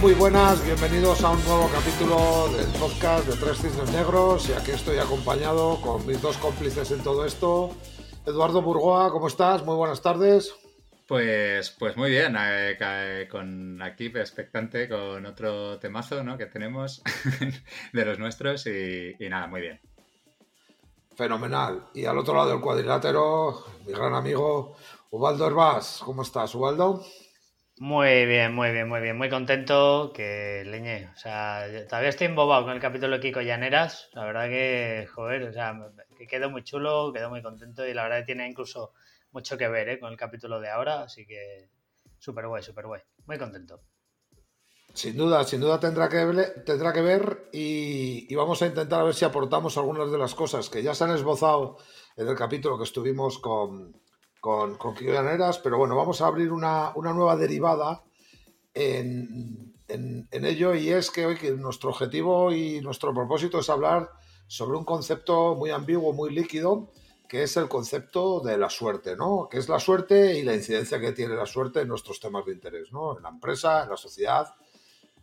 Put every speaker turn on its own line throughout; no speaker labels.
Muy buenas, bienvenidos a un nuevo capítulo del podcast de Tres Cisnes Negros y aquí estoy acompañado con mis dos cómplices en todo esto. Eduardo Burgoa, ¿cómo estás? Muy buenas tardes.
Pues, pues muy bien, eh, con aquí expectante con otro temazo ¿no? que tenemos de los nuestros y, y nada, muy bien.
Fenomenal. Y al otro lado del cuadrilátero, mi gran amigo Ubaldo Herbás. ¿Cómo estás, Ubaldo?
Muy bien, muy bien, muy bien. Muy contento que leñe. O sea, todavía estoy embobado con el capítulo de Kiko Llaneras. La verdad que, joder, o sea, que quedó muy chulo, quedó muy contento y la verdad que tiene incluso mucho que ver ¿eh? con el capítulo de ahora. Así que súper guay, súper guay. Muy contento.
Sin duda, sin duda tendrá que ver, tendrá que ver y, vamos a intentar a ver si aportamos algunas de las cosas que ya se han esbozado en el capítulo que estuvimos con, con, con pero bueno, vamos a abrir una, nueva derivada en, ello y es que hoy que nuestro objetivo y nuestro propósito es hablar sobre un concepto muy ambiguo, muy líquido, que es el concepto de la suerte, ¿no? Que es la suerte y la incidencia que tiene la suerte en nuestros temas de interés, ¿no? En la empresa, en la sociedad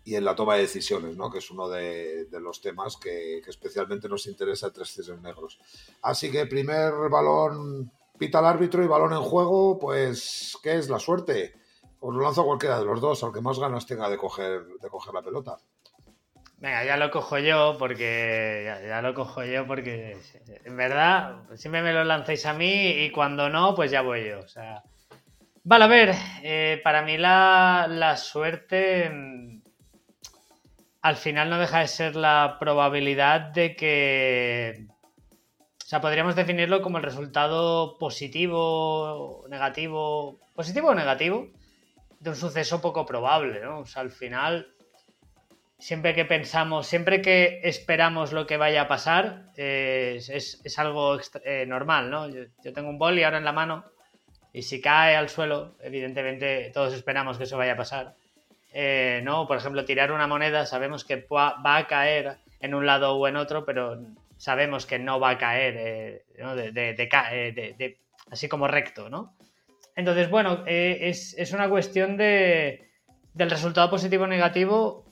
y en la toma de decisiones, ¿no? que es uno de, los temas que, especialmente nos interesa a Tres Cisnes Negros. Así que primer balón pita el árbitro y balón en juego, pues, ¿qué es la suerte? Os lo lanzo a cualquiera de los dos, al que más ganas tenga de coger, de coger la pelota.
Venga, ya lo cojo yo porque ya, lo cojo yo porque en verdad siempre me lo lanzáis a mí y cuando no, pues ya voy yo. O sea, vale, a ver, eh, para mí la, la suerte mm, al final no deja de ser la probabilidad de que o sea, podríamos definirlo como el resultado positivo, negativo, positivo o negativo de un suceso poco probable, ¿no? O sea, al final, siempre que pensamos, siempre que esperamos lo que vaya a pasar, eh, es, algo eh, normal, ¿no? Yo, tengo un boli ahora en la mano y si cae al suelo, evidentemente todos esperamos que eso vaya a pasar. Eh, no, por ejemplo, tirar una moneda, sabemos que va a caer en un lado o en otro, pero sabemos que no va a caer eh, eh, así como recto, ¿no? Entonces, bueno, eh, es, una cuestión de, del resultado positivo o negativo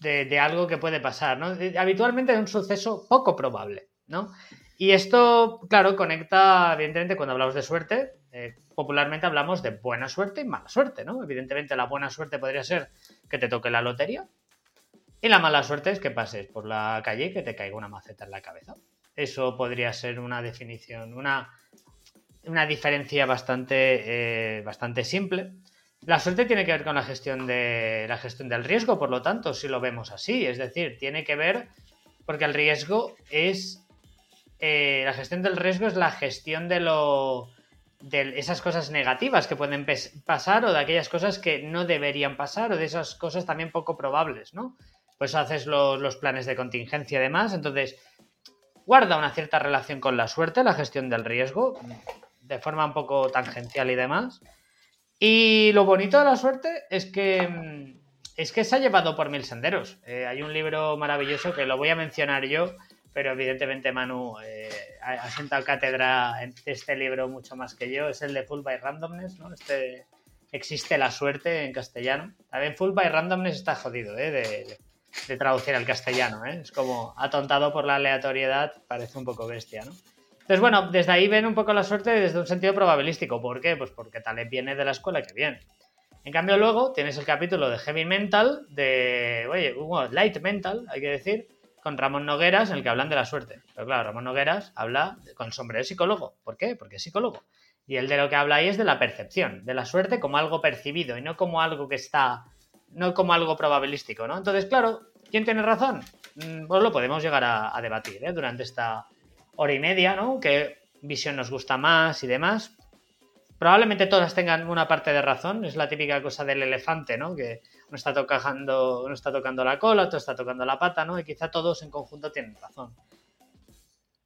de, algo que puede pasar, ¿no? Habitualmente es un suceso poco probable, ¿no? Y esto, claro, conecta, evidentemente, cuando hablamos de suerte, popularmente hablamos de buena suerte y mala suerte, ¿no? Evidentemente la buena suerte podría ser que te toque la lotería, y la mala suerte es que pases por la calle y que te caiga una maceta en la cabeza. Eso podría ser una definición, una, una diferencia bastante, eh, bastante simple. La suerte tiene que ver con la gestión, de, la gestión del riesgo, por lo tanto, si lo vemos así. Es decir, tiene que ver porque el riesgo es. Eh, la gestión del riesgo es la gestión de lo. de esas cosas negativas que pueden pasar o de aquellas cosas que no deberían pasar o de esas cosas también poco probables, ¿no? Pues haces los, planes de contingencia y demás. Entonces, guarda una cierta relación con la suerte, la gestión del riesgo, de forma un poco tangencial y demás. Y lo bonito de la suerte es que es que se ha llevado por mil senderos. Eh, hay un libro maravilloso que lo voy a mencionar yo, pero evidentemente Manu eh, ha, sentado cátedra en este libro mucho más que yo. Es el de Full by Randomness, ¿no? Este existe la suerte en castellano. También Full by Randomness está jodido, ¿eh? Traducir al castellano, ¿eh? Es como atontado por la aleatoriedad, parece un poco bestia, ¿no? Entonces, bueno, desde ahí ven un poco la suerte desde un sentido probabilístico. ¿Por qué? Pues porque tal viene de la escuela que viene. En cambio, luego tienes el capítulo de Heavy Mental, de, oye, Light Mental, hay que decir, con Ramón Nogueras, en el que hablan de la suerte. Pero claro, Ramón Nogueras habla con sombrero psicólogo. ¿Por qué? Porque es psicólogo. Y el de lo que habla ahí es de la percepción, de la suerte como algo percibido y no como algo que está no como algo probabilístico, ¿no? Entonces, claro, ¿quién tiene razón? Mm, pues lo podemos llegar a, debatir ¿eh? durante esta hora y media, ¿no? ¿Qué visión nos gusta más y demás? Probablemente todas tengan una parte de razón, es la típica cosa del elefante, ¿no? Que uno está tocando, uno está tocando la cola, otro está tocando la pata, ¿no? Y quizá todos en conjunto tienen razón.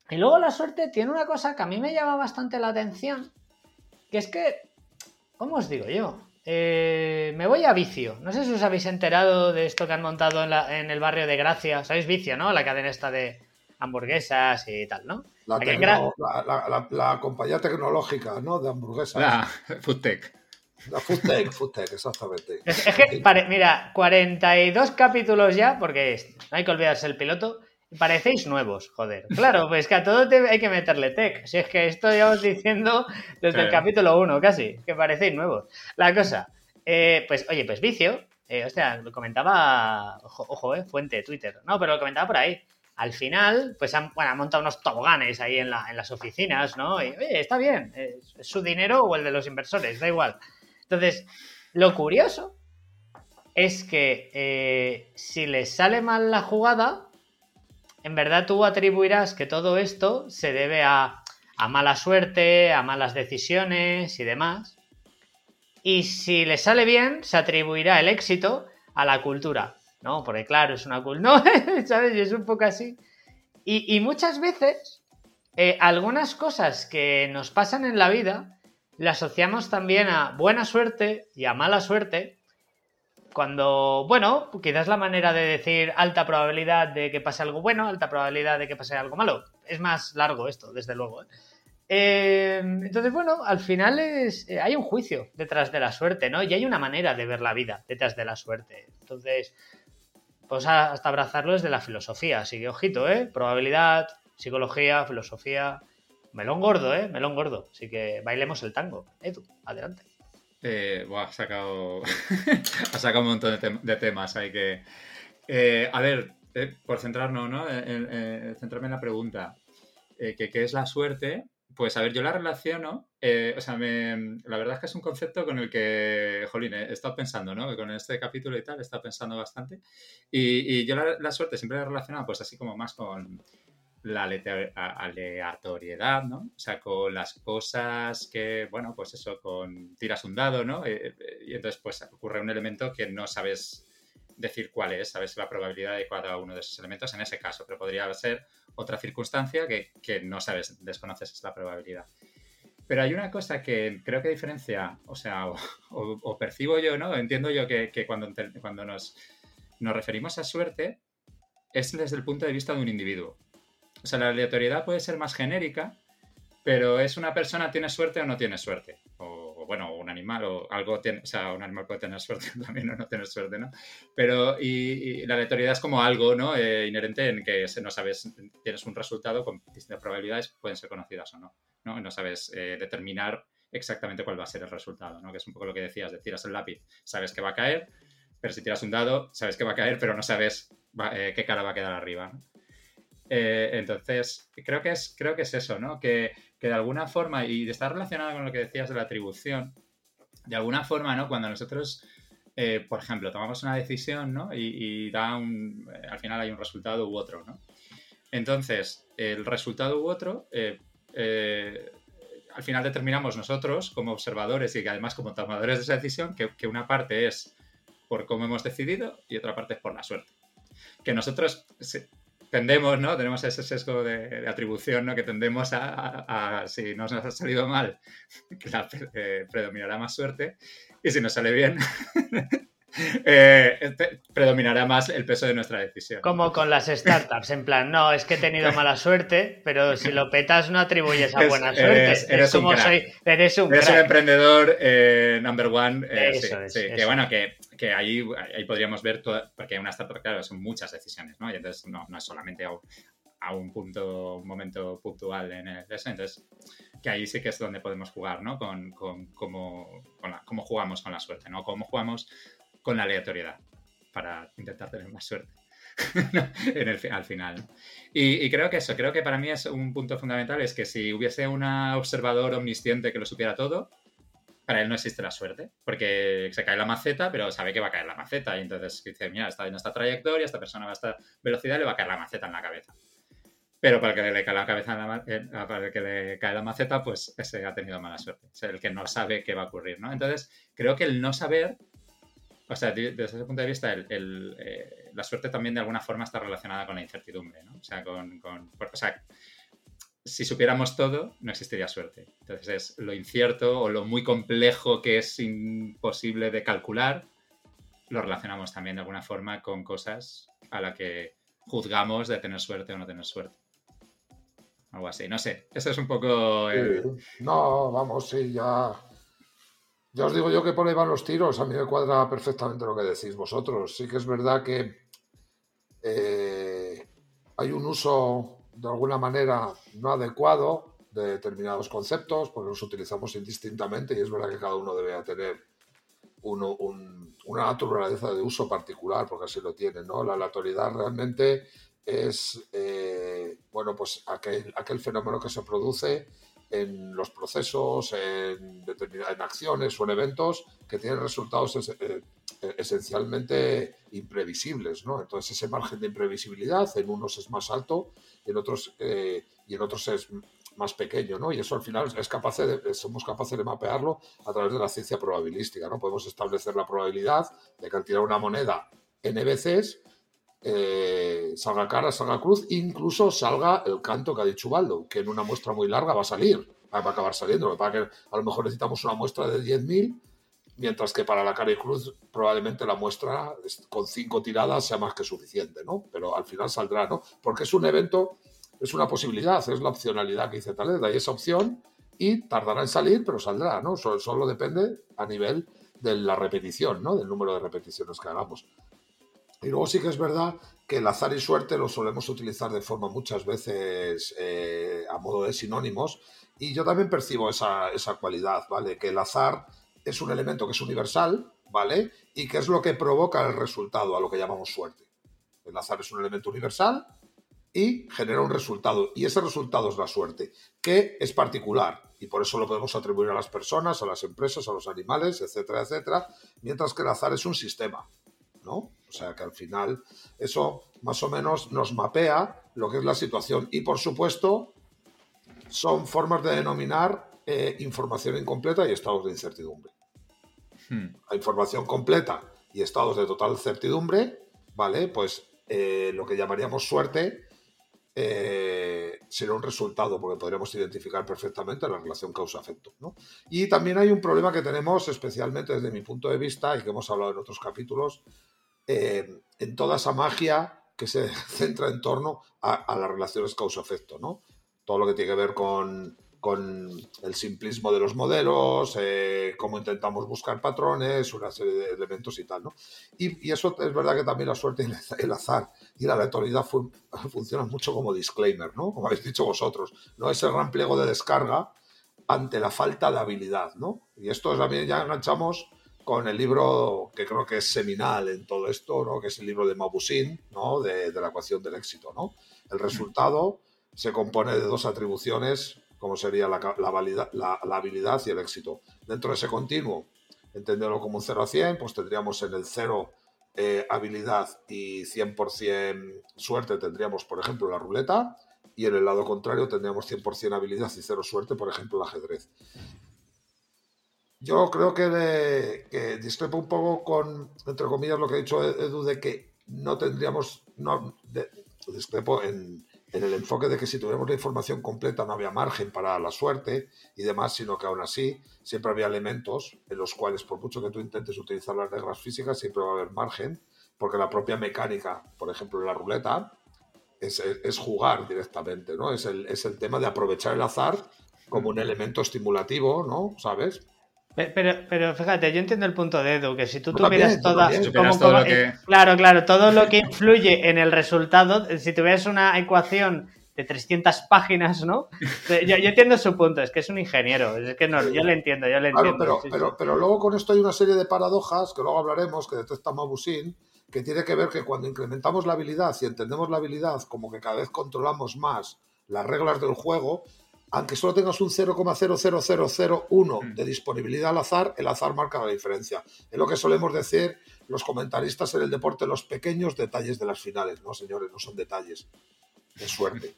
Y luego la suerte tiene una cosa que a mí me llama bastante la atención, que es que, ¿cómo os digo yo? Eh, me voy a Vicio. No sé si os habéis enterado de esto que han montado en, el barrio de Gracia. ¿Sabéis Vicio, no? La cadena esta de hamburguesas y tal, ¿no?
La, compañía tecnológica, ¿no? De hamburguesas.
La Foodtech.
La Foodtech, Foodtech, exactamente.
Es, que, mira, 42 capítulos ya, porque no hay que olvidarse el piloto, parecéis nuevos, joder. Claro, pues que a todo hay que meterle tech. Si es que esto llevamos diciendo desde el capítulo 1 casi, que parecéis nuevos. La cosa, eh, pues oye, pues vicio, eh, hostia, lo comentaba, ojo, eh, fuente, Twitter, no, pero lo comentaba por ahí. Al final, pues han, bueno, montado unos toboganes ahí en, la, en las oficinas, ¿no? Y, oye, está bien, es, su dinero o el de los inversores, da igual. Entonces, lo curioso es que eh, si les sale mal la jugada, en verdad tú atribuirás que todo esto se debe a, mala suerte, a malas decisiones y demás. Y si le sale bien, se atribuirá el éxito a la cultura. ¿No? Porque claro, es una cultura. No, ¿sabes? Y es un poco así. Y, muchas veces, eh, algunas cosas que nos pasan en la vida, las asociamos también a buena suerte y a mala suerte. Cuando, bueno, quizás la manera de decir alta probabilidad de que pase algo bueno, alta probabilidad de que pase algo malo. Es más largo esto, desde luego. ¿eh? Em, entonces, bueno, al final es, eh, hay un juicio detrás de la suerte, ¿no? Y hay una manera de ver la vida detrás de la suerte. Entonces, pues hasta abrazarlo desde la filosofía. Así que, ojito, ¿eh? Probabilidad, psicología, filosofía. Melón gordo, ¿eh? Melón gordo. Así que bailemos el tango. Edu, adelante.
Eh, ha sacado, ha sacado un montón de, temas. Hay que. Eh, a ver, eh, por centrarnos, ¿no? centrarme en la pregunta. ¿Qué es la suerte? Pues a ver, yo la relaciono, eh, o sea, la verdad es que es un concepto con el que, jolín, he estado pensando, ¿no? Con este capítulo y tal, he estado pensando bastante. Y, yo la, suerte siempre la he relacionado, pues así como más con la aleatoriedad, ¿no? O sea, con las cosas que, bueno, pues eso, con tiras un dado, ¿no? Eh, eh, y entonces, pues ocurre un elemento que no sabes decir cuál es, sabes la probabilidad de cada uno de esos elementos en ese caso, pero podría ser otra circunstancia que, no sabes, desconoces la probabilidad. Pero hay una cosa que creo que diferencia, o sea, o, percibo yo, ¿no? Entiendo yo que, cuando, cuando nos, nos referimos a suerte es desde el punto de vista de un individuo. O sea, la aleatoriedad puede ser más genérica, pero es una persona tiene suerte o no tiene suerte. O, bueno, un animal o algo tiene, o sea, un animal puede tener suerte también o no tener suerte, ¿no? Pero y, la aleatoriedad es como algo, ¿no? Eh, inherente en que no sabes, tienes un resultado con distintas probabilidades, pueden ser conocidas o no, ¿no? No sabes eh, determinar exactamente cuál va a ser el resultado, ¿no? Que es un poco lo que decías, de tiras el lápiz, sabes que va a caer, pero si tiras un dado, sabes que va a caer, pero no sabes eh, qué cara va a quedar arriba, ¿no? Entonces, creo que, es, creo que es eso, ¿no? Que que de alguna forma, y está relacionado con lo que decías de la atribución, de alguna forma, ¿no? Cuando nosotros, eh, por ejemplo, tomamos una decisión, ¿no? Y, da un, eh, al final hay un resultado u otro, ¿no? Entonces, el resultado u otro, eh, al final determinamos nosotros como observadores y además como tomadores de esa decisión que, que una parte es por cómo hemos decidido y otra parte es por la suerte. Que nosotros tendemos, ¿no? Tenemos ese sesgo de, atribución, ¿no? Que tendemos a, si nos ha salido mal, eh, predominará más suerte, y si nos sale bien, eh, predominará más el peso de nuestra decisión.
Como con las startups, en plan, no, es que he tenido mala suerte, pero si lo petas no atribuyes a buena suerte.
Eres, como un soy, eres un, eres un emprendedor eh, number one. Eso, sí, que bueno, que, que ahí, ahí podríamos ver, todo, porque una startup, claro, son muchas decisiones, ¿no? Y entonces no, no es solamente a, un punto, un momento puntual en eso. Entonces, que ahí sí que es donde podemos jugar, ¿no? Con, con, la, cómo jugamos con la suerte, ¿no? Cómo jugamos con la aleatoriedad para intentar tener más suerte en el, al final. Y, creo que eso, creo que para mí es un punto fundamental, es que si hubiese un observador omnisciente que lo supiera todo, para él no existe la suerte, porque se cae la maceta, pero sabe que va a caer la maceta, y entonces dice, mira, está en esta trayectoria, esta persona va a esta velocidad, le va a caer la maceta en la cabeza. Pero para que le cae la cabeza eh, para que le cae la maceta, pues ese ha tenido mala suerte. Es el que no sabe qué va a ocurrir, ¿no? Entonces, creo que el no saber o sea, desde ese punto de vista, eh, la suerte también de alguna forma está relacionada con la incertidumbre, ¿no? O sea, con, o sea, si supiéramos todo, no existiría suerte. Entonces es lo incierto o lo muy complejo que es imposible de calcular, lo relacionamos también de alguna forma con cosas a las que juzgamos de tener suerte o no tener suerte. Algo así, no sé. Eso es un poco...
No, vamos, sí, ya Ya os digo yo que por ahí van los tiros. A mí me cuadra perfectamente lo que decís vosotros. Sí que es verdad que eh, hay un uso de alguna manera no adecuado de determinados conceptos, porque los utilizamos indistintamente y es verdad que cada uno debe tener una naturaleza de uso particular, porque así lo tiene, ¿no? La aleatoriedad realmente es, eh, bueno, pues aquel, aquel fenómeno que se produce en los procesos, en, en acciones o en eventos que tienen resultados eh, esencialmente imprevisibles, ¿no? Entonces ese margen de imprevisibilidad en unos es más alto y en otros, eh, y en otros es más pequeño, ¿no? Y eso al final es capaz de, somos capaces de mapearlo a través de la ciencia probabilística, ¿no? Podemos establecer la probabilidad de que al tirar una moneda n veces eh, salga cara, salga cruz, incluso salga el canto que ha dicho Baldo, que en una muestra muy larga va a salir, va a acabar saliendo. Para que a lo mejor necesitamos una muestra de 10.000, mientras que para la cara y cruz probablemente la muestra con cinco tiradas sea más que suficiente, ¿no? Pero al final saldrá, ¿no? Porque es un evento es una posibilidad, es la opcionalidad que dice Taleb, hay esa opción y tardará en salir, pero saldrá, ¿no? Solo, depende a nivel de la repetición, ¿no? Del número de repeticiones que hagamos. Y luego sí que es verdad que el azar y suerte lo solemos utilizar de forma muchas veces eh, a modo de sinónimos y yo también percibo esa, esa cualidad, ¿vale? Que el azar es un elemento que es universal, ¿vale? Y que es lo que provoca el resultado, a lo que llamamos suerte. El azar es un elemento universal y genera un resultado. Y ese resultado es la suerte, que es particular. Y por eso lo podemos atribuir a las personas, a las empresas, a los animales, etcétera, etcétera. Mientras que el azar es un sistema, ¿no? O sea que al final eso más o menos nos mapea lo que es la situación. Y por supuesto, son formas de denominar eh, información incompleta y estados de incertidumbre. Hmm. La información completa y estados de total certidumbre, ¿vale? Pues eh, lo que llamaríamos suerte eh, será un resultado, porque podremos identificar perfectamente la relación causa-efecto. Y también hay un problema que tenemos, especialmente desde mi punto de vista, y que hemos hablado en otros capítulos, en toda esa magia que se centra en torno a, las relaciones causa-efecto. ¿no? Todo lo que tiene que ver con con el simplismo de los modelos, eh, cómo intentamos buscar patrones, una serie de elementos y tal, ¿no? Y, eso es verdad que también la suerte y el azar y la aleatoriedad funcionan mucho como disclaimer, ¿no? Como habéis dicho vosotros, no es el gran pliego de descarga ante la falta de habilidad, ¿no? Y esto también ya enganchamos con el libro que creo que es seminal en todo esto, ¿no? Que es el libro de Mabussin, ¿no? De, la ecuación del éxito, ¿no? El resultado se compone de dos atribuciones como sería la, la, habilidad y el éxito. Dentro de ese continuo, entenderlo como un 0 a 100, pues tendríamos en el 0 eh, habilidad y 100% suerte, tendríamos, por ejemplo, la ruleta, y en el lado contrario tendríamos 100% habilidad y 0 suerte, por ejemplo, el ajedrez. Yo creo que, que, discrepo un poco con, entre comillas, lo que ha dicho Edu, de que no tendríamos, no, discrepo en, en el enfoque de que si tuviéramos la información completa no había margen para la suerte y demás, sino que aún así siempre había elementos en los cuales, por mucho que tú intentes utilizar las reglas físicas, siempre va a haber margen, porque la propia mecánica, por ejemplo, en la ruleta, es, es jugar directamente, ¿no? Es el, es el tema de aprovechar el azar como un elemento estimulativo, ¿no? ¿Sabes?
Pero, pero fíjate, yo entiendo el punto de Edu, que si tú tuvieras todas. Claro, claro, todo lo que influye en el resultado, si tuvieras una ecuación de 300 páginas, ¿no? Yo, entiendo su punto, es que es un ingeniero, es que no, yo le entiendo, yo le entiendo.
pero, pero, pero, luego con esto hay una serie de paradojas, que luego hablaremos, que detecta Mabusin, que tiene que ver que cuando incrementamos la habilidad y entendemos la habilidad como que cada vez controlamos más las reglas del juego, aunque solo tengas un 0,00001 mm. de disponibilidad al azar, el azar marca la diferencia. Es lo que solemos decir los comentaristas en el deporte, los pequeños detalles de las finales. No, señores, no son detalles, de suerte.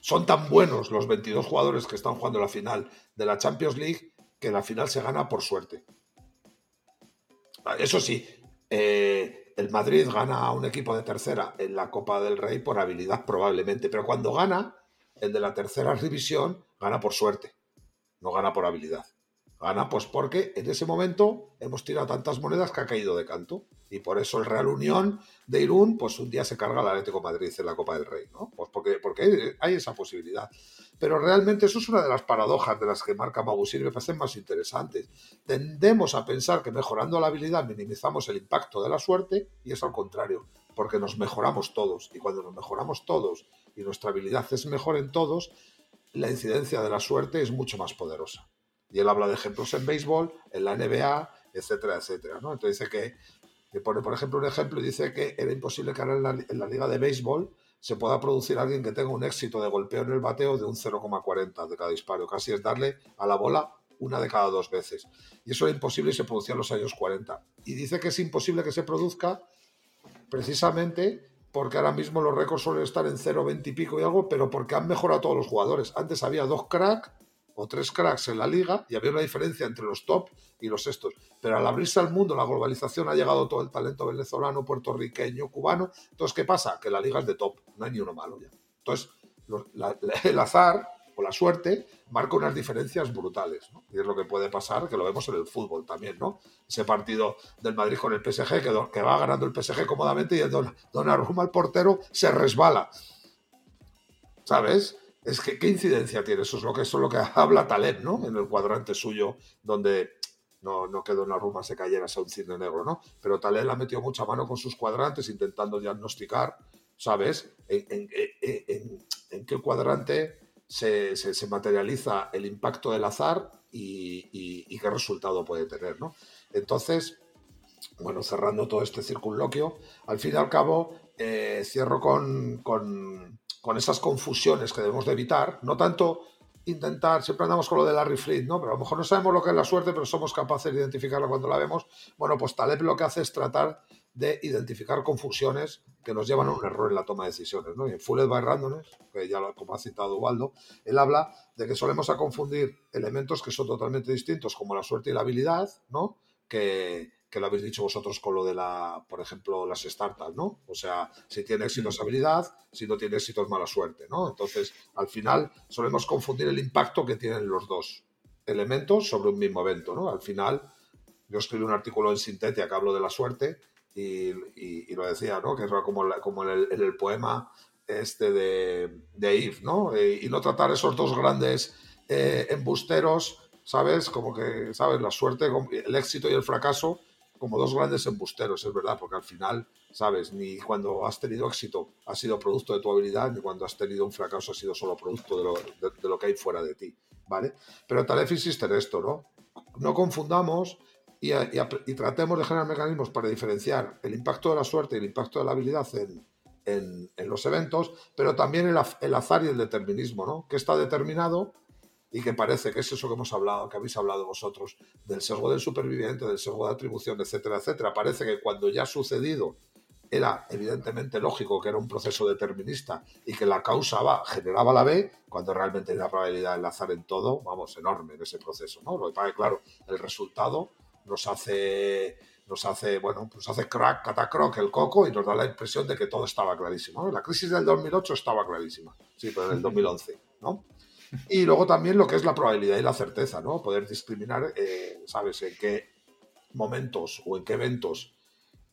Son tan buenos los 22 jugadores que están jugando la final de la Champions League que la final se gana por suerte. Eso sí, eh, el Madrid gana a un equipo de tercera en la Copa del Rey por habilidad probablemente, pero cuando gana el de la tercera división gana por suerte, no gana por habilidad. Gana pues porque en ese momento hemos tirado tantas monedas que ha caído de canto. Y por eso el Real Unión de Irún, pues un día se carga el Atlético Madrid en la Copa del Rey, ¿no? Pues porque, porque hay, esa posibilidad. Pero realmente eso es una de las paradojas de las que marca Mabusir y me parecen más interesantes. Tendemos a pensar que mejorando la habilidad minimizamos el impacto de la suerte y es al contrario, porque nos mejoramos todos. Y cuando nos mejoramos todos y nuestra habilidad es mejor en todos, la incidencia de la suerte es mucho más poderosa. Y él habla de ejemplos en béisbol, en la NBA, etcétera, etcétera. ¿no? Entonces dice que, pone, por ejemplo, un ejemplo y dice que era imposible que en la, en la liga de béisbol se pueda producir alguien que tenga un éxito de golpeo en el bateo de un 0,40 de cada disparo. Casi es darle a la bola una de cada dos veces. Y eso era imposible y se producía en los años 40. Y dice que es imposible que se produzca precisamente porque ahora mismo los récords suelen estar en 0,20 y pico y algo, pero porque han mejorado todos los jugadores. Antes había dos cracks o tres cracks en la liga y había una diferencia entre los top y los estos. Pero al abrirse al mundo, la globalización ha llegado todo el talento venezolano, puertorriqueño, cubano. Entonces, ¿qué pasa? Que la liga es de top, no hay ni uno malo ya. Entonces, el azar o la suerte marca unas diferencias brutales. ¿no? Y es lo que puede pasar, que lo vemos en el fútbol también, ¿no? Ese partido del Madrid con el PSG, que, va ganando el PSG cómodamente y el Don, Donnarumma, el portero, se resbala. ¿Sabes? Es que, ¿qué incidencia tiene? Eso es lo que, eso es lo que habla Taleb, ¿no? En el cuadrante suyo, donde no, no que Donnarumma se cayera sea un cisne negro, ¿no? Pero Taleb ha metido mucha mano con sus cuadrantes intentando diagnosticar, ¿sabes? En, qué cuadrante se, materializa el impacto del azar y, qué resultado puede tener, ¿no? Entonces, bueno, cerrando todo este circunloquio, al fin y al cabo, eh, cierro con con esas confusiones que debemos de evitar, no tanto intentar, siempre andamos con lo de Larry Flint, ¿no? Pero a lo mejor no sabemos lo que es la suerte, pero somos capaces de identificarla cuando la vemos. Bueno, pues Taleb lo que hace es tratar de identificar confusiones que nos llevan a un error en la toma de decisiones, ¿no? Y en Fulled by Randomness, que ya lo, como ha citado Waldo, él habla de que solemos a confundir elementos que son totalmente distintos, como la suerte y la habilidad, ¿no? Que, que lo habéis dicho vosotros con lo de la, por ejemplo, las startups, ¿no? O sea, si tiene éxito es habilidad, si no tiene éxito es mala suerte, ¿no? Entonces, al final solemos confundir el impacto que tienen los dos elementos sobre un mismo evento, ¿no? Al final, yo escribí un artículo en Sintetia que hablo de la suerte y, lo decía, ¿no? Que es como, como en, el, poema este de, de ¿no? Eh, y no tratar esos dos grandes eh, embusteros, ¿sabes? Como que, ¿sabes? La suerte, el éxito y el fracaso como dos grandes embusteros, es verdad, porque al final, sabes, ni cuando has tenido éxito ha sido producto de tu habilidad, ni cuando has tenido un fracaso ha sido solo producto de lo, de, lo que hay fuera de ti, ¿vale? Pero Talef insiste en esto, ¿no? No confundamos y, y, tratemos de generar mecanismos para diferenciar el impacto de la suerte y el impacto de la habilidad en, en, en los eventos, pero también el, el azar y el determinismo, ¿no? Que está determinado y que parece que es eso que hemos hablado, que habéis hablado vosotros, del sesgo del superviviente, del sesgo de atribución, etcétera, etcétera. Parece que cuando ya ha sucedido era evidentemente lógico que era un proceso determinista y que la causa va, generaba la B, cuando realmente hay la probabilidad de enlazar en todo, vamos, enorme en ese proceso, ¿no? Lo que pasa claro, el resultado nos hace nos hace, bueno, pues hace crack, catacroc el coco y nos da la impresión de que todo estaba clarísimo. La crisis del 2008 estaba clarísima, sí, pero en el 2011, ¿no? Y luego también lo que es la probabilidad y la certeza, ¿no? Poder discriminar, eh, ¿sabes?, en qué momentos o en qué eventos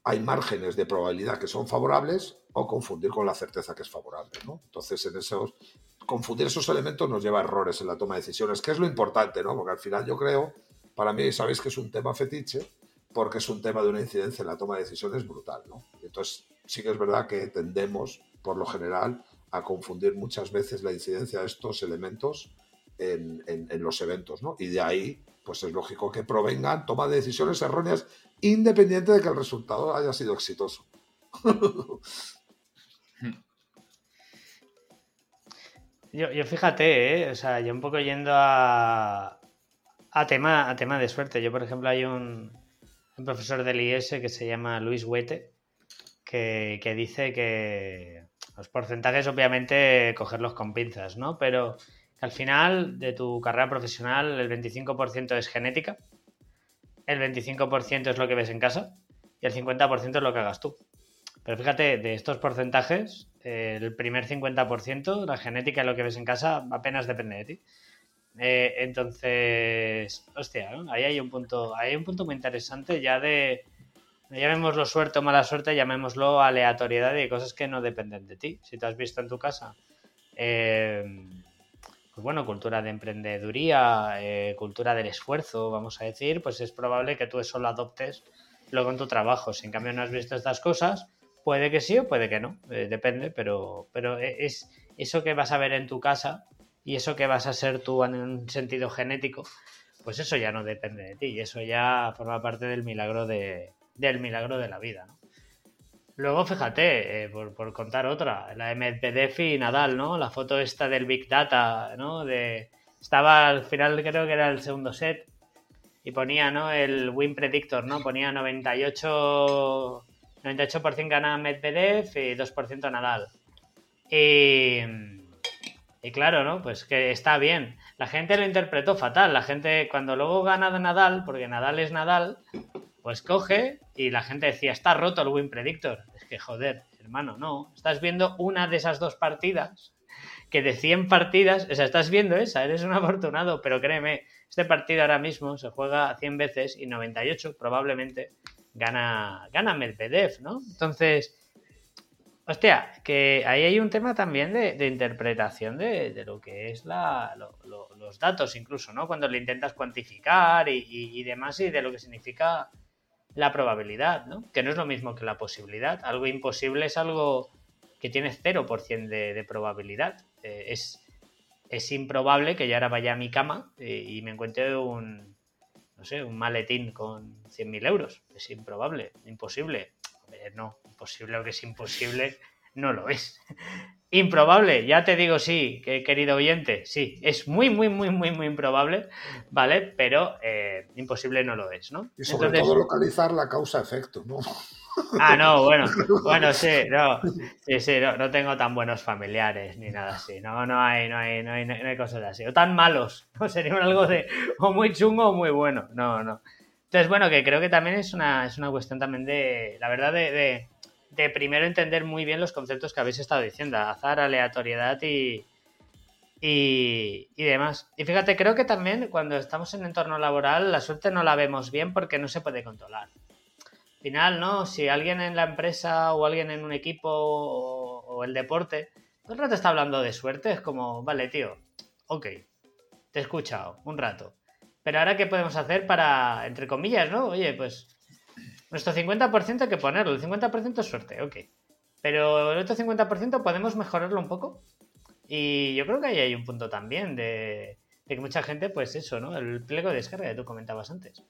hay márgenes de probabilidad que son favorables o confundir con la certeza que es favorable, ¿no? Entonces, en esos, confundir esos elementos nos lleva a errores en la toma de decisiones, que es lo importante, ¿no? Porque al final yo creo, para mí sabéis que es un tema fetiche, porque es un tema de una incidencia en la toma de decisiones brutal, ¿no? Entonces, sí que es verdad que tendemos, por lo general, a confundir muchas veces la incidencia de estos elementos en, los eventos, ¿no? Y de ahí, pues es lógico que provengan toma de decisiones erróneas independiente de que el resultado haya sido exitoso.
yo, fíjate, ¿eh? o sea, yo un poco yendo a, a, tema, a tema de suerte. Yo, por ejemplo, hay un, profesor del IS que se llama Luis Huete, que, que dice que, los porcentajes, obviamente, cogerlos con pinzas, ¿no? Pero al final de tu carrera profesional, el 25% es genética, el 25% es lo que ves en casa y el 50% es lo que hagas tú. Pero fíjate, de estos porcentajes, el primer 50%, la genética y lo que ves en casa, apenas depende de ti. Eh, entonces, hostia, ahí hay un punto, hay un punto muy interesante ya de, llamémoslo suerte o mala suerte, llamémoslo aleatoriedad y cosas que no dependen de ti. Si te has visto en tu casa, eh, pues bueno, cultura de emprendeduría, eh, cultura del esfuerzo, vamos a decir, pues es probable que tú eso lo adoptes luego en tu trabajo. Si en cambio no has visto estas cosas, puede que sí o puede que no, depende, pero, pero es eso que vas a ver en tu casa y eso que vas a ser tú en un sentido genético, pues eso ya no depende de ti y eso ya forma parte del milagro de, del milagro de la vida, ¿no? Luego, fíjate, eh, por, contar otra, la de Medvedev y Nadal, ¿no? La foto esta del Big Data, ¿no? De, estaba al final, creo que era el segundo set, y ponía, ¿no? El Win Predictor, ¿no? Ponía 98, 98% gana Medvedev y 2% Nadal. Y, y claro, ¿no? Pues que está bien. La gente lo interpretó fatal. La gente, cuando luego gana Nadal, porque Nadal es Nadal, pues coge y la gente decía, está roto el win predictor. Es que joder, hermano, no. Estás viendo una de esas dos partidas, que de 100 partidas, o sea, estás viendo esa, eres un afortunado, pero créeme, este partido ahora mismo se juega 100 veces y 98 probablemente gana, gana Medvedev, ¿no? Entonces, Hostia, que ahí hay un tema también de, interpretación de, lo que es la, los datos incluso, ¿no? Cuando le intentas cuantificar y, demás y de lo que significa la probabilidad, ¿no? Que no es lo mismo que la posibilidad. Algo imposible es algo que tiene 0% de, de probabilidad. Eh, es, es improbable que yo ahora vaya a mi cama y, y me encuentre un, no sé, un maletín con 100.000 euros. Es improbable, imposible. No, imposible o que es imposible, no lo es. Improbable, ya te digo sí, querido oyente, sí, es muy, muy, muy, muy, muy improbable, ¿vale? Pero eh, imposible no lo es, ¿no?
Y sobre todo localizar la causa-efecto, ¿no?
Ah, no, bueno, bueno, sí, no, sí, sí, no, tengo tan buenos familiares ni nada así, no, no hay, no hay, no hay, no hay cosas así, o tan malos, no sería algo de o muy chungo o muy bueno, no, no. Entonces, bueno, que creo que también es una, es una cuestión también de, la verdad, de de primero entender muy bien los conceptos que habéis estado diciendo, azar, aleatoriedad y, y, demás. Y fíjate, creo que también cuando estamos en entorno laboral la suerte no la vemos bien porque no se puede controlar. Al final, ¿no? Si alguien en la empresa o alguien en un equipo o, el deporte todo el rato está hablando de suerte, es como, vale, tío, ok, te he escuchado un rato. Pero ahora, ¿qué podemos hacer para, entre comillas, ¿no? Oye, pues nuestro 50% hay que ponerlo, el 50% es suerte, ok. Pero el otro 50% podemos mejorarlo un poco. Y yo creo que ahí hay un punto también de, que mucha gente, pues eso, ¿no? El pliego de descarga que tú comentabas antes.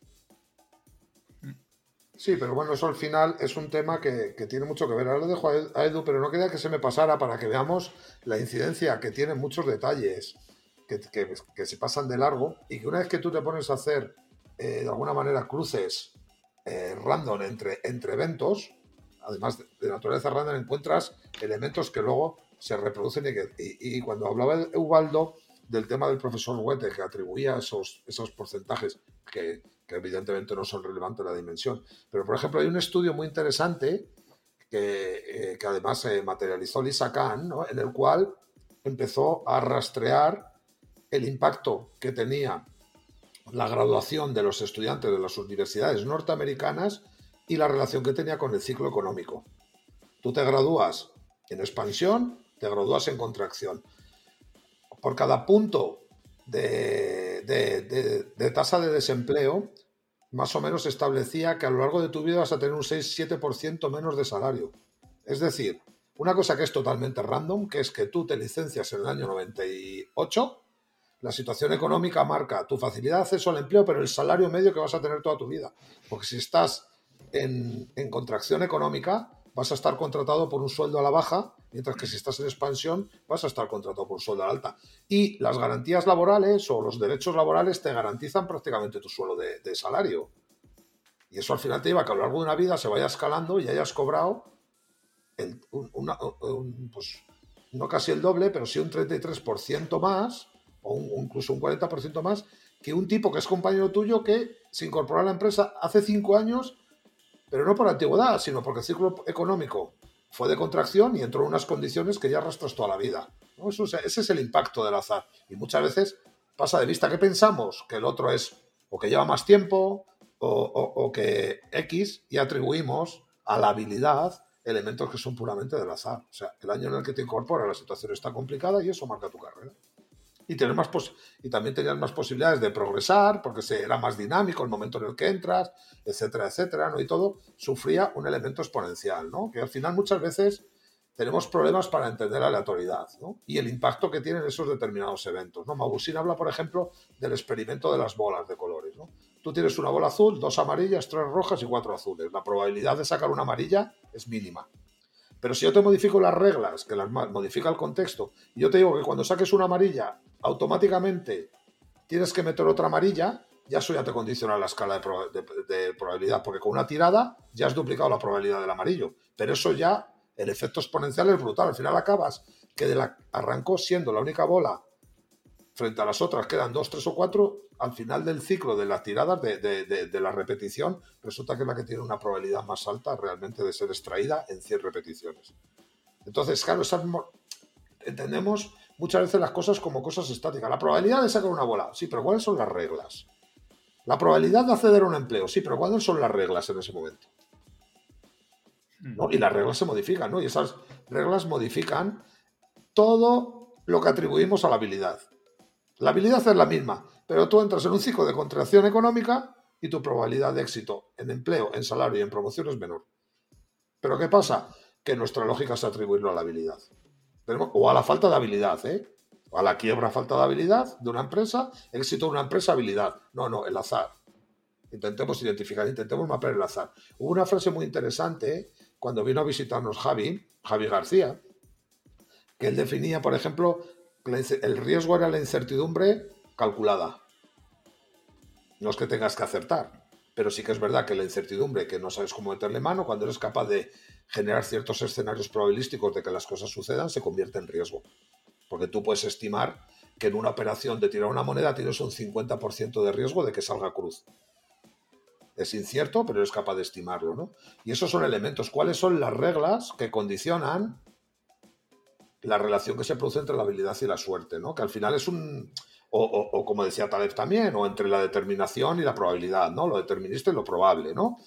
Sí, pero bueno, eso al final es un tema que, tiene mucho que ver. Ahora lo dejo a Edu, pero no quería que se me pasara para que veamos la incidencia que tiene muchos detalles que, se pasan de largo y que una vez que tú te pones a hacer eh, de alguna manera cruces eh, random entre, entre eventos, además de, naturaleza random, encuentras elementos que luego se reproducen y, cuando hablaba Ubaldo del tema del profesor Huete que atribuía esos, esos porcentajes que, evidentemente no son relevantes en la dimensión, pero por ejemplo hay un estudio muy interesante que, eh, además se materializó Lisa Kahn, en el cual empezó a rastrear el impacto que tenía la graduación de los estudiantes de las universidades norteamericanas y la relación que tenía con el ciclo económico. Tú te gradúas en expansión, te gradúas en contracción. Por cada punto de, tasa de desempleo, más o menos establecía que a lo largo de tu vida vas a tener un 6-7% menos de salario. Es decir, una cosa que es totalmente random, que es que tú te licencias en el año 98 la situación económica marca tu facilidad de acceso al empleo, pero el salario medio que vas a tener toda tu vida. Porque si estás en, contracción económica, vas a estar contratado por un sueldo a la baja, mientras que si estás en expansión, vas a estar contratado por un sueldo a la alta. Y las garantías laborales o los derechos laborales te garantizan prácticamente tu suelo de, salario. Y eso al final te lleva a que a lo largo de una vida se vaya escalando y hayas cobrado pues, no casi el doble, pero sí un 33% más o, incluso un 40% más que un tipo que es compañero tuyo que se incorporó a la empresa hace cinco años, pero no por antigüedad, sino porque el ciclo económico fue de contracción y entró en unas condiciones que ya arrastras toda la vida. ese es el impacto del azar. Y muchas veces pasa de vista que pensamos que el otro es o que lleva más tiempo o, que X y atribuimos a la habilidad elementos que son puramente del azar. O sea, el año en el que te incorporas la situación está complicada y eso marca tu carrera. Y, tener más y también tenías más posibilidades de progresar porque era más dinámico el momento en el que entras, etcétera, etcétera, ¿no? Y todo sufría un elemento exponencial, ¿no? Que al final muchas veces tenemos problemas para entender la aleatoriedad ¿no? y el impacto que tienen esos determinados eventos. ¿no? Mabusín habla, por ejemplo, del experimento de las bolas de colores. ¿no? Tú tienes una bola azul, dos amarillas, tres rojas y cuatro azules. La probabilidad de sacar una amarilla es mínima. Pero si yo te modifico las reglas, que las modifica el contexto, y yo te digo que cuando saques una amarilla, automáticamente tienes que meter otra amarilla, ya eso ya te condiciona la escala de, probabilidad, porque con una tirada ya has duplicado la probabilidad del amarillo. Pero eso ya, el efecto exponencial es brutal. Al final acabas que de la, arrancó siendo la única bola frente a las otras quedan dos, tres o cuatro, al final del ciclo de las tiradas, de, la repetición, resulta que es la que tiene una probabilidad más alta realmente de ser extraída en 100 repeticiones. Entonces, claro, entendemos muchas veces las cosas como cosas estáticas. La probabilidad de sacar una bola, sí, pero ¿cuáles son las reglas? La probabilidad de acceder a un empleo, sí, pero ¿cuáles son las reglas en ese momento? Y las reglas se modifican, ¿no? Y esas reglas modifican todo lo que atribuimos a la habilidad. La habilidad es la misma, pero tú entras en un ciclo de contracción económica y tu probabilidad de éxito en empleo, en salario y en promoción es menor. Pero ¿qué pasa? Que nuestra lógica es atribuirlo a la habilidad. O a la falta de habilidad, ¿eh? O a la quiebra, falta de habilidad de una empresa, éxito de una empresa, habilidad. No, no, el azar. Intentemos identificar, intentemos mapear el azar. Hubo una frase muy interesante ¿eh? cuando vino a visitarnos Javi, Javi García, que él definía, por ejemplo, el riesgo era la incertidumbre calculada. No es que tengas que acertar, pero sí que es verdad que la incertidumbre, que no sabes cómo meterle mano, cuando eres capaz de generar ciertos escenarios probabilísticos de que las cosas sucedan, se convierte en riesgo. Porque tú puedes estimar que en una operación de tirar una moneda tienes un 50% de riesgo de que salga cruz. Es incierto, pero eres capaz de estimarlo, ¿no? Y esos son elementos. ¿Cuáles son las reglas que condicionan la relación que se produce entre la habilidad y la suerte, ¿no? Que al final es un, o, como decía Taleb también, o entre la determinación y la probabilidad, ¿no? Lo determinista y lo probable, ¿no?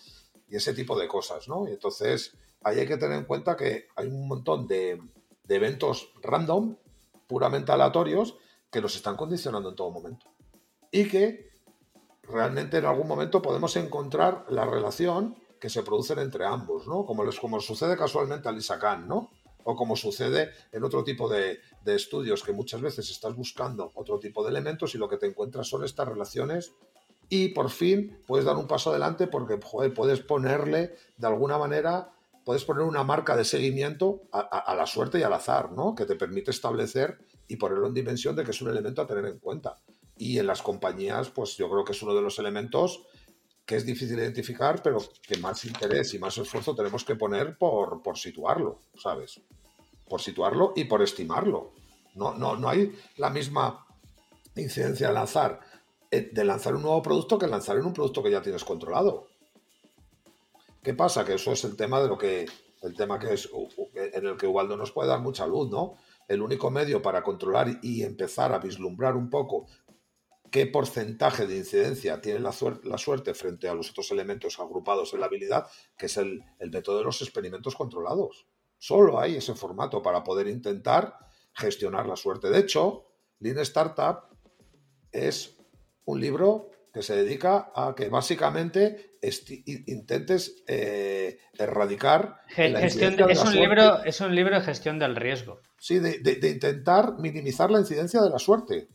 Y ese tipo de cosas, ¿no? Y entonces ahí hay que tener en cuenta que hay un montón de, de eventos random, puramente aleatorios, que nos están condicionando en todo momento. Y que realmente en algún momento podemos encontrar la relación que se produce entre ambos, ¿no? Como, les, como sucede casualmente a Lisa Khan, ¿no? o como sucede en otro tipo de, estudios que muchas veces estás buscando otro tipo de elementos y lo que te encuentras son estas relaciones y por fin puedes dar un paso adelante porque puedes ponerle de alguna manera, puedes poner una marca de seguimiento a, la suerte y al azar, ¿no? Que te permite establecer y ponerlo en dimensión de que es un elemento a tener en cuenta. Y en las compañías, pues yo creo que es uno de los elementos que es difícil identificar, pero que más interés y más esfuerzo tenemos que poner por, situarlo, ¿sabes? por situarlo y por estimarlo. No, no, no hay la misma incidencia de lanzar, eh, de lanzar un nuevo producto que lanzar en un producto que ya tienes controlado. ¿Qué pasa? Que eso es el tema de lo que, el tema que es, en el que Ubaldo nos puede dar mucha luz, ¿no? El único medio para controlar y empezar a vislumbrar un poco qué porcentaje de incidencia tiene la, la, suerte frente a los otros elementos agrupados en la habilidad, que es el, el método de los experimentos controlados. Solo hay ese formato para poder intentar gestionar la suerte. De hecho, Lean Startup es un libro que se dedica a que básicamente intentes eh, erradicar.
Gestión es, un libro, es un libro de gestión del riesgo.
Sí, de intentar minimizar la incidencia de la suerte.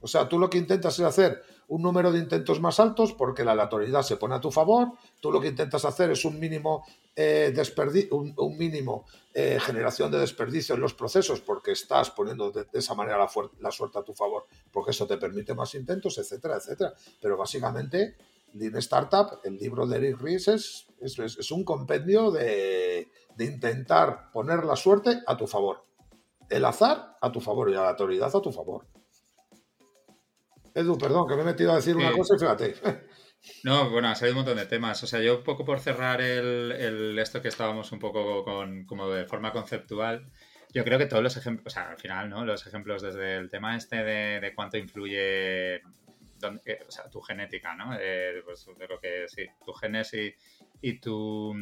O sea, tú lo que intentas es hacer un número de intentos más altos porque la aleatoriedad se pone a tu favor. Tú lo que intentas hacer es un mínimo, eh, un, mínimo eh, generación de desperdicio en los procesos porque estás poniendo de, esa manera la, suerte a tu favor porque eso te permite más intentos, etcétera, etcétera. Pero básicamente, Lean Startup, el libro de Eric Ries, es, es, un compendio de, de intentar poner la suerte a tu favor. El azar a tu favor y la aleatoriedad a tu favor. Edu, perdón, que me he metido a decir una cosa y fíjate.
No, bueno, ha salido un montón de temas. O sea, yo un poco por cerrar el, esto que estábamos un poco con, como de forma conceptual, yo creo que todos los ejemplos, o sea, al final, ¿no? Los ejemplos desde el tema este de, cuánto influye o sea, tu genética, ¿no? Pues, de lo que, sí, tu genes y, y, tu,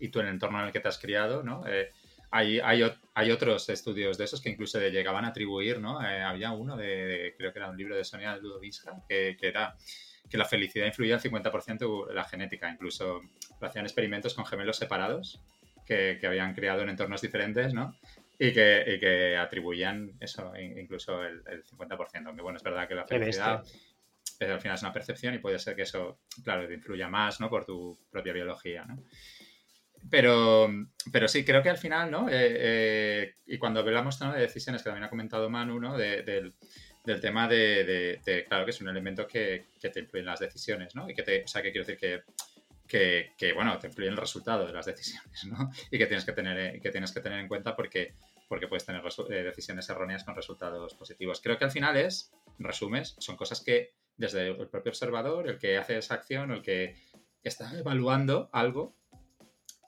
y tu en el entorno en el que te has criado, ¿no? Eh, hay, hay, hay, otros estudios de esos que incluso llegaban a atribuir, ¿no? Eh, había uno de, creo que era un libro de Sonia Ludoviska, que, que era que la felicidad influía al 50% la genética. Incluso hacían experimentos con gemelos separados que, que habían criado en entornos diferentes, ¿no? Y que, y que atribuían eso, incluso el, el 50%. Aunque bueno, es verdad que la felicidad al final es una percepción y puede ser que eso, claro, te influya más, ¿no? Por tu propia biología, ¿no? Pero, pero sí, creo que al final, ¿no? Eh, eh, y cuando hablamos de decisiones, que también ha comentado Manu, ¿no? del, del, tema de, de, claro, que es un elemento que, que, te influye en las decisiones, ¿no? Y que te, o sea, que quiero decir que, que, que, bueno, te influye en el resultado de las decisiones, ¿no? Y que tienes que tener, que tienes que tener en cuenta porque, porque puedes tener decisiones erróneas con resultados positivos. Creo que al final es, resumes, son cosas que desde el propio observador, el que hace esa acción el que está evaluando algo,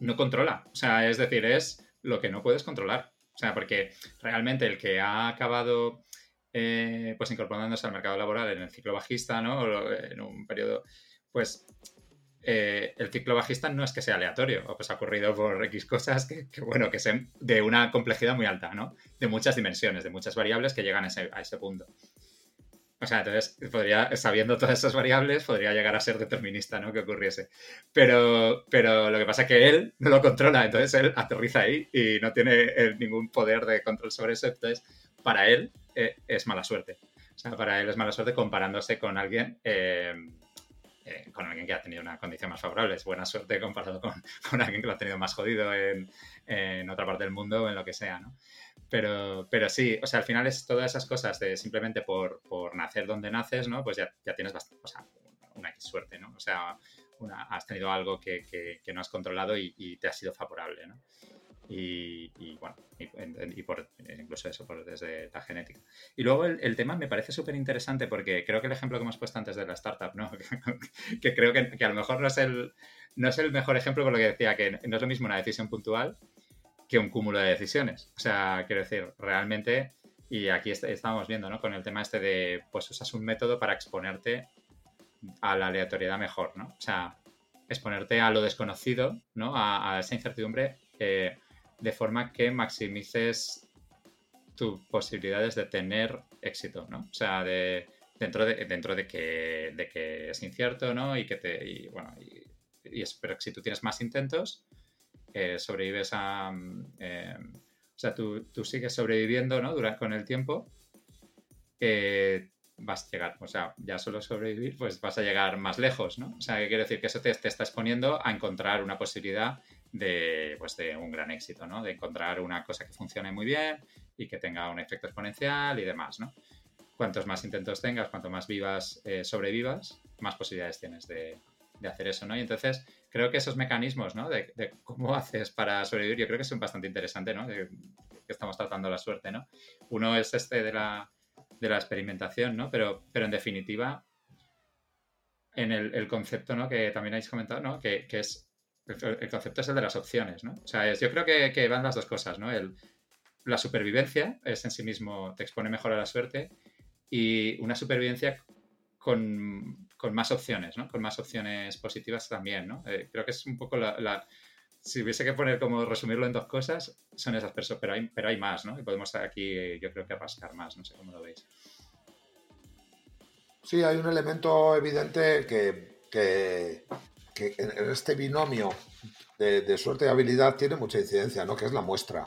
no controla. O sea, es decir, es lo que no puedes controlar. O sea, porque realmente el que ha acabado eh, pues incorporándose al mercado laboral en el ciclo bajista, ¿no? En un periodo, pues eh, el ciclo bajista no es que sea aleatorio, o pues ha ocurrido por X cosas que, bueno, que sean de una complejidad muy alta, ¿no? De muchas dimensiones, de muchas variables que llegan a ese, a ese punto. O sea, entonces, sabiendo todas esas variables, podría llegar a ser determinista, ¿no? Que ocurriese. Pero, pero lo que pasa es que él no lo controla, entonces él aterriza ahí y no tiene eh, ningún poder de control sobre eso. Entonces, para él eh, es mala suerte. O sea, para él es mala suerte comparándose con alguien, eh, con alguien que ha tenido una condición más favorable. Es buena suerte comparado con, con alguien que lo ha tenido más jodido en, en otra parte del mundo o en lo que sea, ¿no? Pero, pero sí, o sea, al final es todas esas cosas de simplemente por, por nacer donde naces, ¿no? Pues ya, ya tienes bastante, o sea, una suerte, ¿no? O sea, una, has tenido algo que, que, no has controlado y, te ha sido favorable, ¿no? Y, y bueno, y, por, incluso eso por, desde la genética. Y luego el, el tema me parece súper interesante porque creo que el ejemplo que hemos puesto antes de la startup, ¿no? que creo que, que, a lo mejor no es, el, no es el mejor ejemplo por lo que decía, que no es lo mismo una decisión puntual que un cúmulo de decisiones. O sea, quiero decir, realmente, y aquí estamos viendo, ¿no? Con el tema este de, pues usas un método para exponerte a la aleatoriedad mejor, ¿no? O sea, exponerte a lo desconocido, ¿no? A, esa incertidumbre eh, de forma que maximices tus posibilidades de tener éxito, ¿no? O sea, de, dentro, de, dentro de, que, de que es incierto, ¿no? Y que te, y, bueno, y, y es, pero si tú tienes más intentos, sobrevives a... Eh, o sea, tú, sigues sobreviviendo, ¿no? Durante, con el tiempo, vas a llegar, o sea, ya solo sobrevivir, pues vas a llegar más lejos, ¿no? O sea, ¿qué quiere decir? Que eso te, está exponiendo a encontrar una posibilidad de, pues, de un gran éxito, ¿no? De encontrar una cosa que funcione muy bien y que tenga un efecto exponencial y demás, ¿no? Cuantos más intentos tengas, cuanto más vivas, eh, sobrevivas, más posibilidades tienes de, de hacer eso, ¿no? Y entonces creo que esos mecanismos, ¿no? De, cómo haces para sobrevivir, yo creo que son bastante interesantes, ¿no? que estamos tratando la suerte, ¿no? Uno es este de la, de la experimentación, ¿no? Pero, pero en definitiva, en el, concepto, ¿no? Que también habéis comentado, ¿no? Que, es, el concepto es el de las opciones, ¿no? O sea, yo creo que, que, van las dos cosas, ¿no? El, la supervivencia es en sí mismo, te expone mejor a la suerte y una supervivencia con, con, más opciones, ¿no? Con más opciones positivas también, ¿no? Eh, creo que es un poco la, Si hubiese que poner como resumirlo en dos cosas, son esas personas, pero hay, pero hay más, ¿no? Y podemos aquí, yo creo que rascar más, no sé cómo lo veis.
Sí, hay un elemento evidente que, que, en este binomio de, suerte y habilidad tiene mucha incidencia, ¿no? Que es la muestra.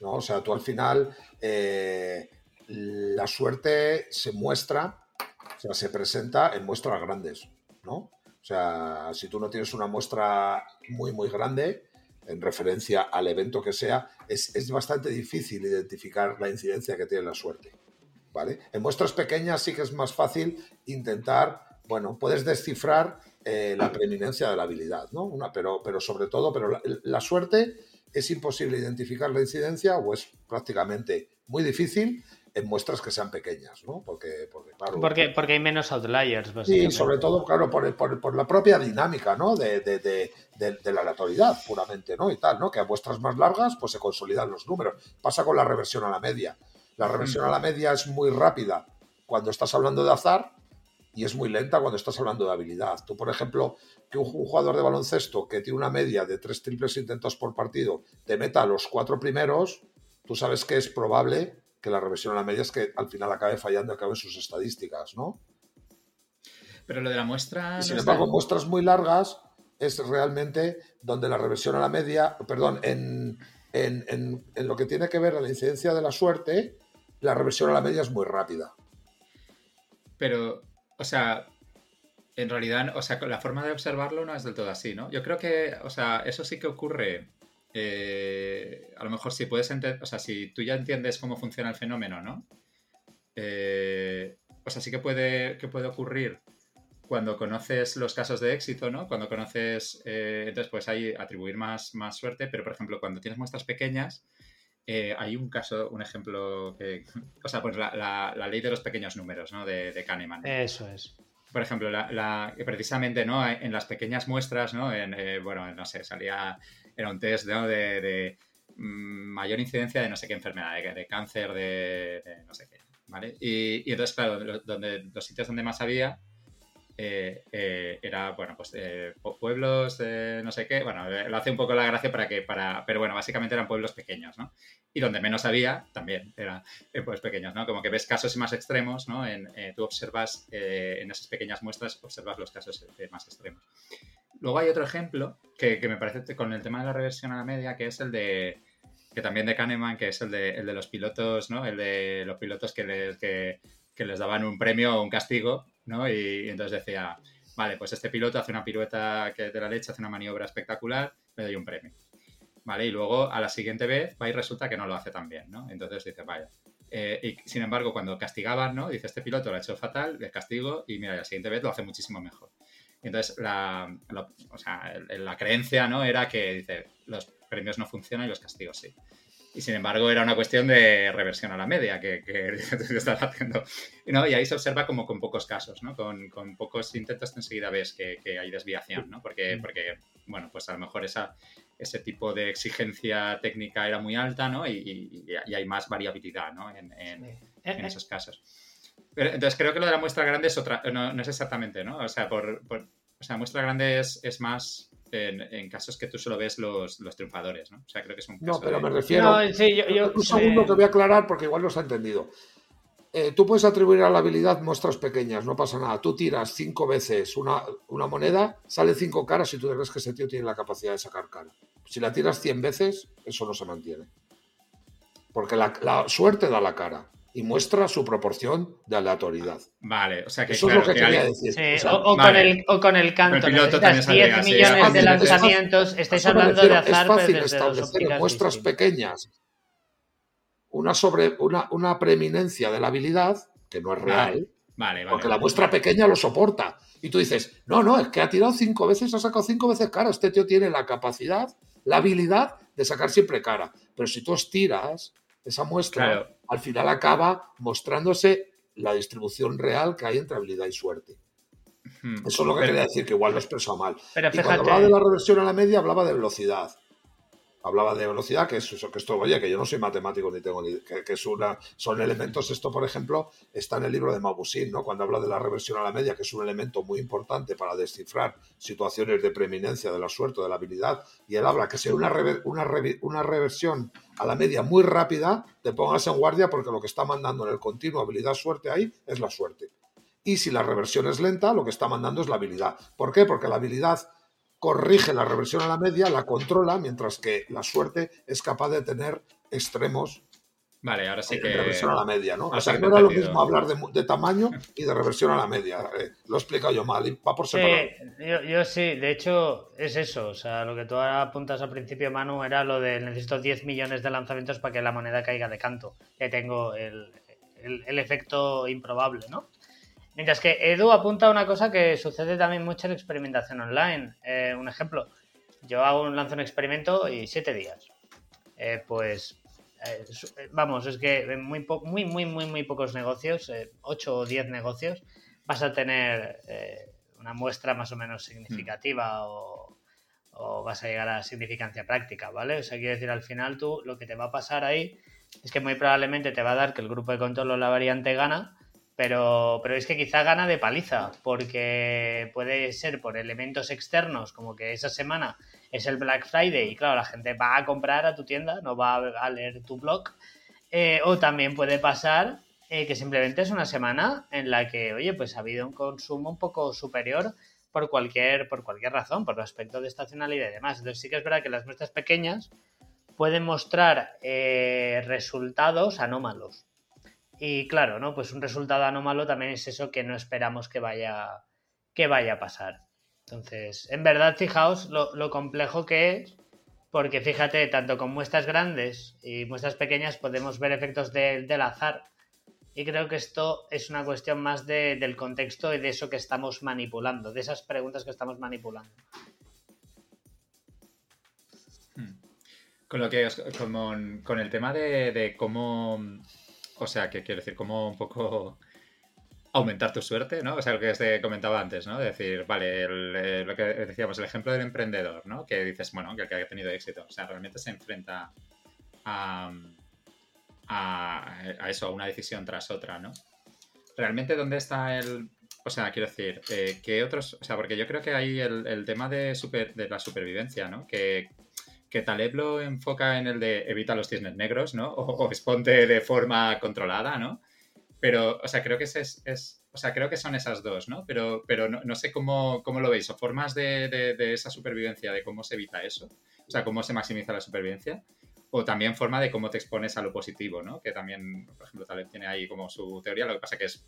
¿no? O sea, tú al final eh, la suerte se muestra o sea, se presenta en muestras grandes, ¿no? O sea, si tú no tienes una muestra muy, muy grande, en referencia al evento que sea, es, es, bastante difícil identificar la incidencia que tiene la suerte. ¿vale? En muestras pequeñas sí que es más fácil intentar, bueno, puedes descifrar eh, la preeminencia de la habilidad, ¿no? Una, pero, pero sobre todo, pero la, suerte es imposible identificar la incidencia o es prácticamente muy difícil en muestras que sean pequeñas, ¿no? Porque, porque claro.
Porque, porque hay menos outliers,
Sí, sobre todo, claro, por, por, por la propia dinámica, ¿no? De, de, de, de, la aleatoriedad, puramente, ¿no? Y tal, ¿no? Que a muestras más largas, pues se consolidan los números. Pasa con la reversión a la media. La reversión a la media es muy rápida cuando estás hablando de azar y es muy lenta cuando estás hablando de habilidad. Tú, por ejemplo, que un jugador de baloncesto que tiene una media de tres triples intentos por partido te meta a los cuatro primeros, tú sabes que es probable que la reversión a la media es que al final acabe fallando, acabe en sus estadísticas, ¿no?
Pero lo de la muestra...
sin embargo, muestras muy largas es realmente donde la reversión a la media, perdón, en, en, en, lo que tiene que ver a la incidencia de la suerte, la reversión a la media es muy rápida.
Pero, o sea, en realidad, o sea, la forma de observarlo no es del todo así, ¿no? Yo creo que, o sea, eso sí que ocurre eh, a lo mejor si puedes entender, o sea, si tú ya entiendes cómo funciona el fenómeno, ¿no? Eh, o sea, sí que puede, que puede ocurrir cuando conoces los casos de éxito, ¿no? Cuando conoces, eh, entonces pues hay atribuir más, más suerte, pero por ejemplo, cuando tienes muestras pequeñas, hay un caso, un ejemplo que, o sea, pues la, ley de los pequeños números, ¿no? De, de Kahneman.
Eso es.
Por ejemplo, la, precisamente, ¿no? En las pequeñas muestras, ¿no? En, bueno, no sé, salía era un test de, mm, mayor incidencia de no sé qué enfermedad, de, cáncer, de, no sé qué, ¿vale? Y, entonces, claro, donde, los sitios donde más había eh, eh, era, bueno, pues eh, pueblos no sé qué, bueno, lo hace un poco la gracia para que, para, pero bueno, básicamente eran pueblos pequeños, ¿no? Y donde menos había, también eran pueblos pequeños, ¿no? Como que ves casos más extremos, ¿no? En, tú observas en esas pequeñas muestras, observas los casos más extremos. Luego hay otro ejemplo que, me parece con el tema de la reversión a la media, que es el de que también de Kahneman, que es el de, el de los pilotos, ¿no? El de los pilotos que les, que, les daban un premio o un castigo, ¿no? Y, entonces decía, vale, pues este piloto hace una pirueta que de la leche, hace una maniobra espectacular, le doy un premio. ¿Vale? Y luego a la siguiente vez va y resulta que no lo hace tan bien, ¿no? Entonces dice, vaya. Eh, y sin embargo, cuando castigaban, ¿no? Dice, este piloto lo ha hecho fatal, le castigo y mira, la siguiente vez lo hace muchísimo mejor. Entonces, la, o sea, la creencia ¿no? era que los premios no funcionan y los castigos sí. Y sin embargo, era una cuestión de reversión a la media que, que estás haciendo. ¿no? Y ahí se observa como con pocos casos, ¿no? Con, con pocos intentos enseguida ves que, que, hay desviación, ¿no? Porque, porque, bueno, pues a lo mejor esa, ese tipo de exigencia técnica era muy alta, ¿no? Y, y, hay más variabilidad, ¿no? En, en, en eh, eh. esos casos entonces creo que lo de la muestra grande es otra, no, es exactamente, ¿no? O sea, por, o sea muestra grande es, más en, casos que tú solo ves los, triunfadores, ¿no? O sea, creo que es un
caso No, pero me refiero... un segundo te voy a aclarar porque igual no se ha entendido. Eh, tú puedes atribuir a la habilidad muestras pequeñas, no pasa nada. Tú tiras cinco veces una, una moneda, sale cinco caras y tú crees que ese tío tiene la capacidad de sacar cara. Si la tiras cien veces, eso no se mantiene. Porque la suerte da la cara y muestra su proporción de aleatoriedad.
Vale, o sea que
eso es lo que, quería decir.
o, con el, o, con el canto, necesitas 10 millones de lanzamientos, estáis hablando de azar.
Es fácil establecer en muestras pequeñas una, sobre, una, una preeminencia de la habilidad, que no es real,
vale, vale,
porque la muestra pequeña lo soporta. Y tú dices, no, no, es que ha tirado cinco veces, ha sacado cinco veces cara. Este tío tiene la capacidad, la habilidad de sacar siempre cara. Pero si tú estiras esa muestra, al final acaba mostrándose la distribución real que hay entre habilidad y suerte. Hmm. Eso es lo que quería decir, que igual lo expresó mal.
Pero
y cuando hablaba de la reversión a la media, hablaba de velocidad hablaba de velocidad, que es eso, que esto, oye, que yo no soy matemático ni tengo ni, que, es una, son elementos, esto por ejemplo está en el libro de Mabussin, ¿no? Cuando habla de la reversión a la media, que es un elemento muy importante para descifrar situaciones de preeminencia de la suerte de la habilidad, y él habla que si una, una, una reversión a la media muy rápida, te pongas en guardia porque lo que está mandando en el continuo habilidad-suerte ahí es la suerte. Y si la reversión es lenta, lo que está mandando es la habilidad. ¿Por qué? Porque la habilidad corrige la reversión a la media, la controla, mientras que la suerte es capaz de tener extremos
Vale, ahora sí que.
De reversión a la media, ¿no? O sea, no era lo mismo hablar de, tamaño y de reversión a la media. Eh, lo he explicado yo mal, va por separado.
yo, sí, de hecho, es eso. O sea, lo que tú apuntas al principio, Manu, era lo de necesito 10 millones de lanzamientos para que la moneda caiga de canto. Que tengo el, el efecto improbable, ¿no? Mientras que Edu apunta a una cosa que sucede también mucho en experimentación online. Eh, un ejemplo, yo hago un, lanzo un experimento y siete días. eh, pues eh, vamos, es que en muy, muy, muy, muy, muy pocos negocios, 8 o 10 negocios, vas a tener una muestra más o menos significativa o, o, vas a llegar a significancia práctica, ¿vale? O sea, quiero decir, al final tú lo que te va a pasar ahí es que muy probablemente te va a dar que el grupo de control o la variante gana, pero, pero es que quizá gana de paliza, porque puede ser por elementos externos, como que esa semana es el Black Friday y claro, la gente va a comprar a tu tienda, no va a leer tu blog, eh, o también puede pasar eh, que simplemente es una semana en la que, oye, pues ha habido un consumo un poco superior por cualquier, por cualquier razón, por aspecto de estacionalidad y demás. Entonces sí que es verdad que las muestras pequeñas pueden mostrar eh, resultados anómalos. Y claro, ¿no? Pues un resultado anómalo también es eso que no esperamos que vaya, que vaya a pasar. Entonces, en verdad, fijaos lo, complejo que es, porque fíjate, tanto con muestras grandes y muestras pequeñas podemos ver efectos del azar. Y creo que esto es una cuestión más del contexto y de eso que estamos manipulando, de esas preguntas que estamos manipulando.
Hmm. Con lo que con, el tema de cómo o sea, que quiero decir, como un poco aumentar tu suerte, ¿no? O sea, lo que te comentaba antes, ¿no? decir, vale, eh, lo que decíamos, el ejemplo del emprendedor, ¿no? Que dices, bueno, que el que ha tenido éxito, o sea, realmente se enfrenta a, a, eso, a una decisión tras otra, ¿no? Realmente, ¿dónde está el...? O sea, quiero decir, eh, ¿qué otros...? O sea, porque yo creo que hay el, tema de, de la supervivencia, ¿no? Que que Taleb lo enfoca en el de evita los cisnes negros, ¿no? O, exponte de forma controlada, ¿no? Pero, o sea, creo que es, es, o sea, creo que son esas dos, ¿no? Pero, pero no, sé cómo, cómo, lo veis, o formas de, de, esa supervivencia, de cómo se evita eso, o sea, cómo se maximiza la supervivencia, o también forma de cómo te expones a lo positivo, ¿no? Que también, por ejemplo, Taleb tiene ahí como su teoría, lo que pasa que es,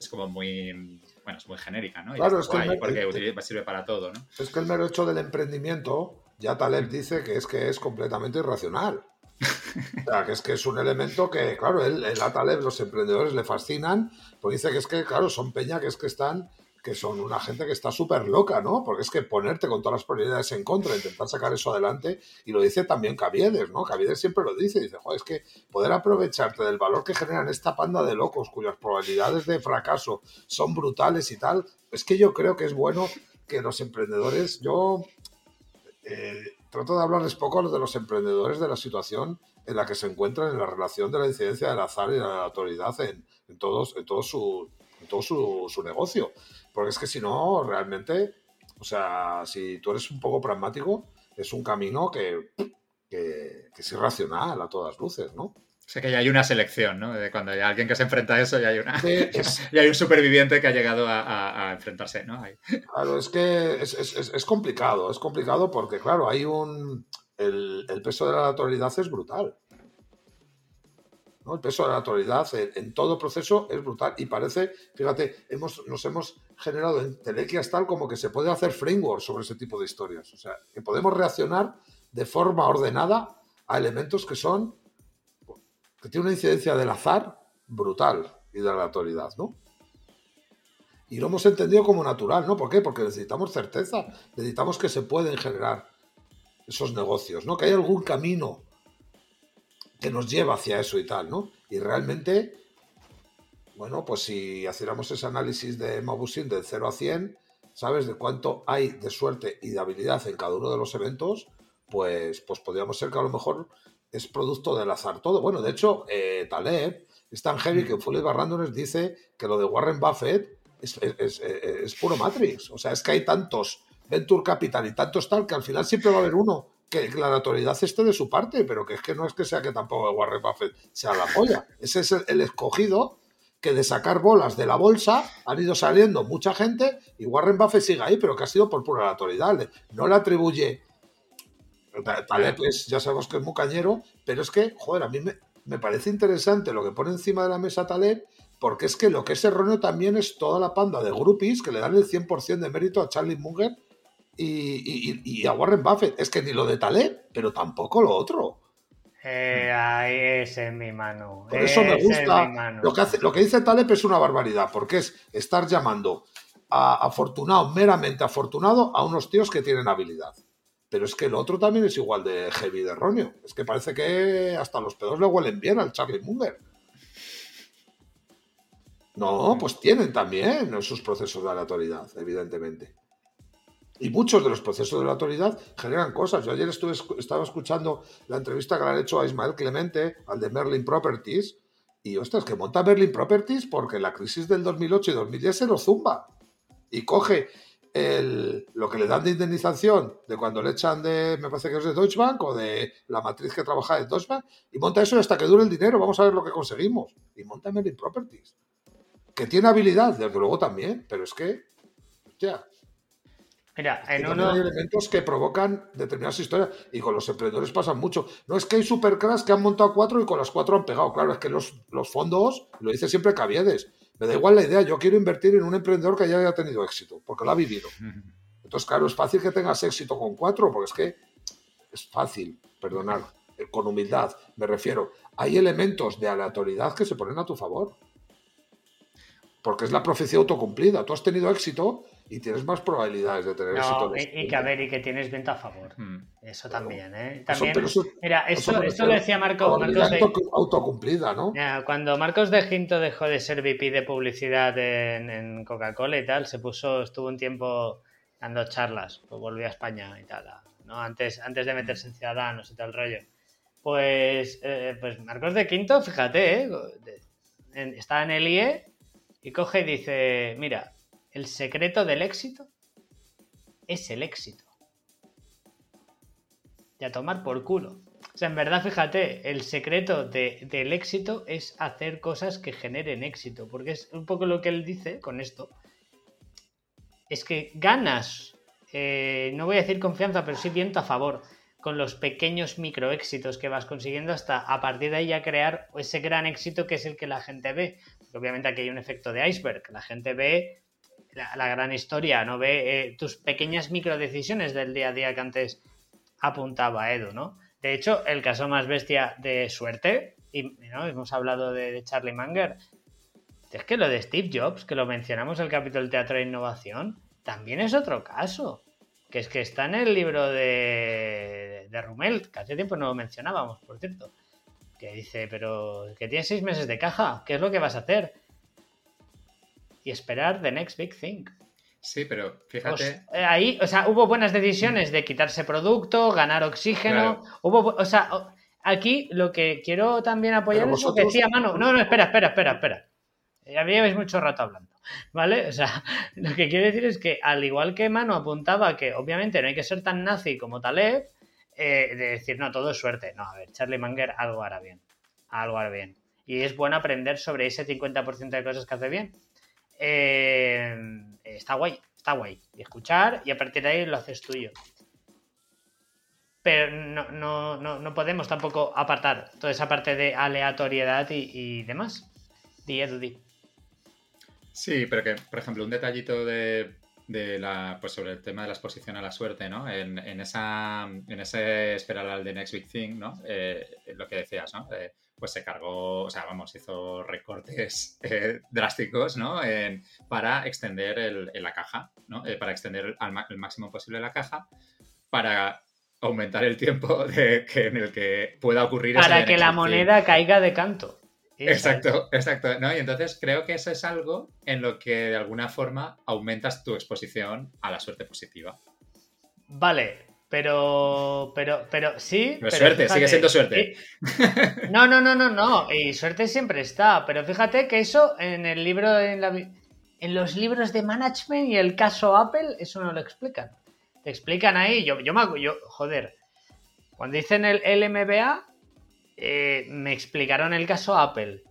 es como muy, bueno, es muy genérica, ¿no?
claro, es que
porque sirve para todo, ¿no?
Es que el mero hecho del emprendimiento ya Taleb dice que es que es completamente irracional. O sea, que es que es un elemento que, claro, él, a Taleb los emprendedores le fascinan, pues dice que es que, claro, son peña que es que están, que son una gente que está súper loca, ¿no? Porque es que ponerte con todas las probabilidades en contra, intentar sacar eso adelante, y lo dice también Caviedes, ¿no? Caviedes siempre lo dice, dice, joder, es que poder aprovecharte del valor que generan esta panda de locos cuyas probabilidades de fracaso son brutales y tal, es que yo creo que es bueno que los emprendedores, yo eh, trato de hablarles poco a los de los emprendedores de la situación en la que se encuentran en la relación de la incidencia del azar y la autoridad en, todos, en todo, su, todo su, negocio. Porque es que si no, realmente, o sea, si tú eres un poco pragmático, es un camino que, que es irracional a todas luces, ¿no?
O sea que ya hay una selección, ¿no? De cuando hay alguien que se enfrenta a eso, ya hay, una, hay un superviviente que ha llegado a, enfrentarse, ¿no?
Claro, es que es, complicado, es complicado porque, claro, hay un... El, peso de la naturalidad es brutal. ¿no? El peso de la naturalidad en, todo proceso es brutal y parece, fíjate, hemos, nos hemos generado en telequias tal como que se puede hacer framework sobre ese tipo de historias. O sea, que podemos reaccionar de forma ordenada a elementos que son que tiene una incidencia del azar brutal y de la aleatoriedad, ¿no? Y lo hemos entendido como natural, ¿no? ¿Por qué? Porque necesitamos certeza, necesitamos que se pueden generar esos negocios, ¿no? Que hay algún camino que nos lleva hacia eso y tal, ¿no? Y realmente, bueno, pues si hiciéramos ese análisis de Mabusin del 0 a 100, ¿sabes? De cuánto hay de suerte y de habilidad en cada uno de los eventos, pues, pues podríamos ser que a lo mejor es producto del azar todo. Bueno, de hecho, eh, Taleb es tan heavy que Fully Barrandones dice que lo de Warren Buffett es, puro Matrix. O sea, es que hay tantos Venture Capital y tantos tal que al final siempre va a haber uno que la naturalidad esté de su parte, pero que es que no es que sea que tampoco Warren Buffett sea la polla. Ese es el, escogido que de sacar bolas de la bolsa han ido saliendo mucha gente y Warren Buffett sigue ahí, pero que ha sido por pura naturalidad. No le atribuye Taleb pues ya sabemos que es muy cañero, pero es que, joder, a mí me, parece interesante lo que pone encima de la mesa Taleb, porque es que lo que es erróneo también es toda la panda de groupies que le dan el 100% de mérito a Charlie Munger y, a Warren Buffett. Es que ni lo de Taleb, pero tampoco lo otro.
Eh, ahí es en mi mano.
Por eso me gusta. Lo que, hace, lo que dice Taleb es una barbaridad, porque es estar llamando a afortunado, meramente afortunado, a unos tíos que tienen habilidad. Pero es que el otro también es igual de heavy de erróneo. Es que parece que hasta los pedos le huelen bien al Charlie Munger. No, pues tienen también sus procesos de aleatoriedad, evidentemente. Y muchos de los procesos de la autoridad generan cosas. Yo ayer estuve, estaba escuchando la entrevista que le han hecho a Ismael Clemente, al de Merlin Properties, y ostras, que monta Merlin Properties porque la crisis del 2008 y 2010 se lo zumba. Y coge el, lo que le dan de indemnización de cuando le echan de, me parece que es de Deutsche Bank o de la matriz que trabaja en Deutsche Bank, y monta eso hasta que dure el dinero. Vamos a ver lo que conseguimos. Y monta Merlin Properties. Que tiene habilidad, desde luego también, pero es que, hostia,
Mira, en
uno... Hay elementos que provocan determinadas historias y con los emprendedores pasan mucho. No es que hay supercrash que han montado cuatro y con las cuatro han pegado. Claro, es que los, los fondos, lo dice siempre Caviedes, me da igual la idea, yo quiero invertir en un emprendedor que ya haya tenido éxito, porque lo ha vivido. Entonces, claro, es fácil que tengas éxito con cuatro, porque es que es fácil, perdonar, eh, con humildad, me refiero. Hay elementos de aleatoriedad que se ponen a tu favor. Porque es la profecía autocumplida. Tú has tenido éxito, y tienes más probabilidades de tener éxito.
Y, que a ver, y que tienes venta a favor. Hmm. Eso también, ¿eh? También, mira, eso, esto lo decía Marco, Marcos
de, autocumplida, ¿no?
Cuando Marcos de Ginto dejó de ser VP de publicidad en, Coca-Cola y tal, se puso, estuvo un tiempo dando charlas, pues volvió a España y tal, ¿no? Antes, antes de meterse en Ciudadanos y tal rollo. Pues, eh, pues Marcos de Quinto, fíjate, ¿eh? está en el IE y coge y dice, mira, el secreto del éxito es el éxito. Y a tomar por culo. O sea, en verdad, fíjate, el secreto del éxito es hacer cosas que generen éxito. Porque es un poco lo que él dice con esto. Es que ganas, eh, no voy a decir confianza, pero sí viento a favor con los pequeños microéxitos que vas consiguiendo hasta a partir de ahí ya crear ese gran éxito que es el que la gente ve. obviamente aquí hay un efecto de iceberg. La gente ve la, gran historia, no ve eh, tus pequeñas microdecisiones del día a día que antes apuntaba Edu, ¿no? De hecho, el caso más bestia de suerte, y ¿no? hemos hablado de, Charlie Munger, es que lo de Steve Jobs, que lo mencionamos en el capítulo Teatro de Innovación, también es otro caso. Que es que está en el libro de, de Rumel, que hace tiempo no lo mencionábamos, por cierto. Que dice, pero que tiene seis meses de caja, ¿qué es lo que vas a hacer? Y esperar the next big thing.
Sí, pero fíjate.
Eh, ahí, o sea, hubo buenas decisiones de quitarse producto, ganar oxígeno. Hubo, o sea, aquí lo que quiero también apoyar es lo que decía Mano. No, no, espera, espera, espera, espera. Ya lleváis mucho rato hablando, ¿vale? O sea, lo que quiero decir es que, al igual que Mano apuntaba que obviamente no hay que ser tan nazi como Taleb, eh, de decir, no, todo es suerte. No, a ver, Charlie Munger algo hará bien. Algo hará bien. Y es bueno aprender sobre ese 50% de cosas que hace bien. Eh, está guay, está guay. Y escuchar y a partir de ahí lo haces tuyo. Pero no, podemos tampoco apartar toda esa parte de aleatoriedad y, demás. Di,
Sí, pero que, por ejemplo, un detallito de, la, pues sobre el tema de la exposición a la suerte, ¿no? En, esa, en ese esperar al The Next Big Thing, ¿no? Eh, lo que decías, ¿no? Eh, pues se cargó, o sea, vamos, hizo recortes eh, drásticos, ¿no? para extender la caja, ¿no? Eh, para extender al el máximo posible la caja, para aumentar el tiempo de, que, en el que pueda ocurrir
Para que la moneda caiga de canto.
Exacto, exacto. ¿no? Y entonces creo que eso es algo en lo que de alguna forma aumentas tu exposición a la suerte positiva.
Vale, pero, pero, pero sí.
Pero, suerte, sigue siendo suerte.
no, no, no, no, no. Y suerte siempre está. Pero fíjate que eso en el libro, en, la, en los libros de management y el caso Apple, eso no lo explican. Te explican ahí. Yo, yo me hago, yo, joder. Cuando dicen el, LMBA, eh, me explicaron el caso Apple.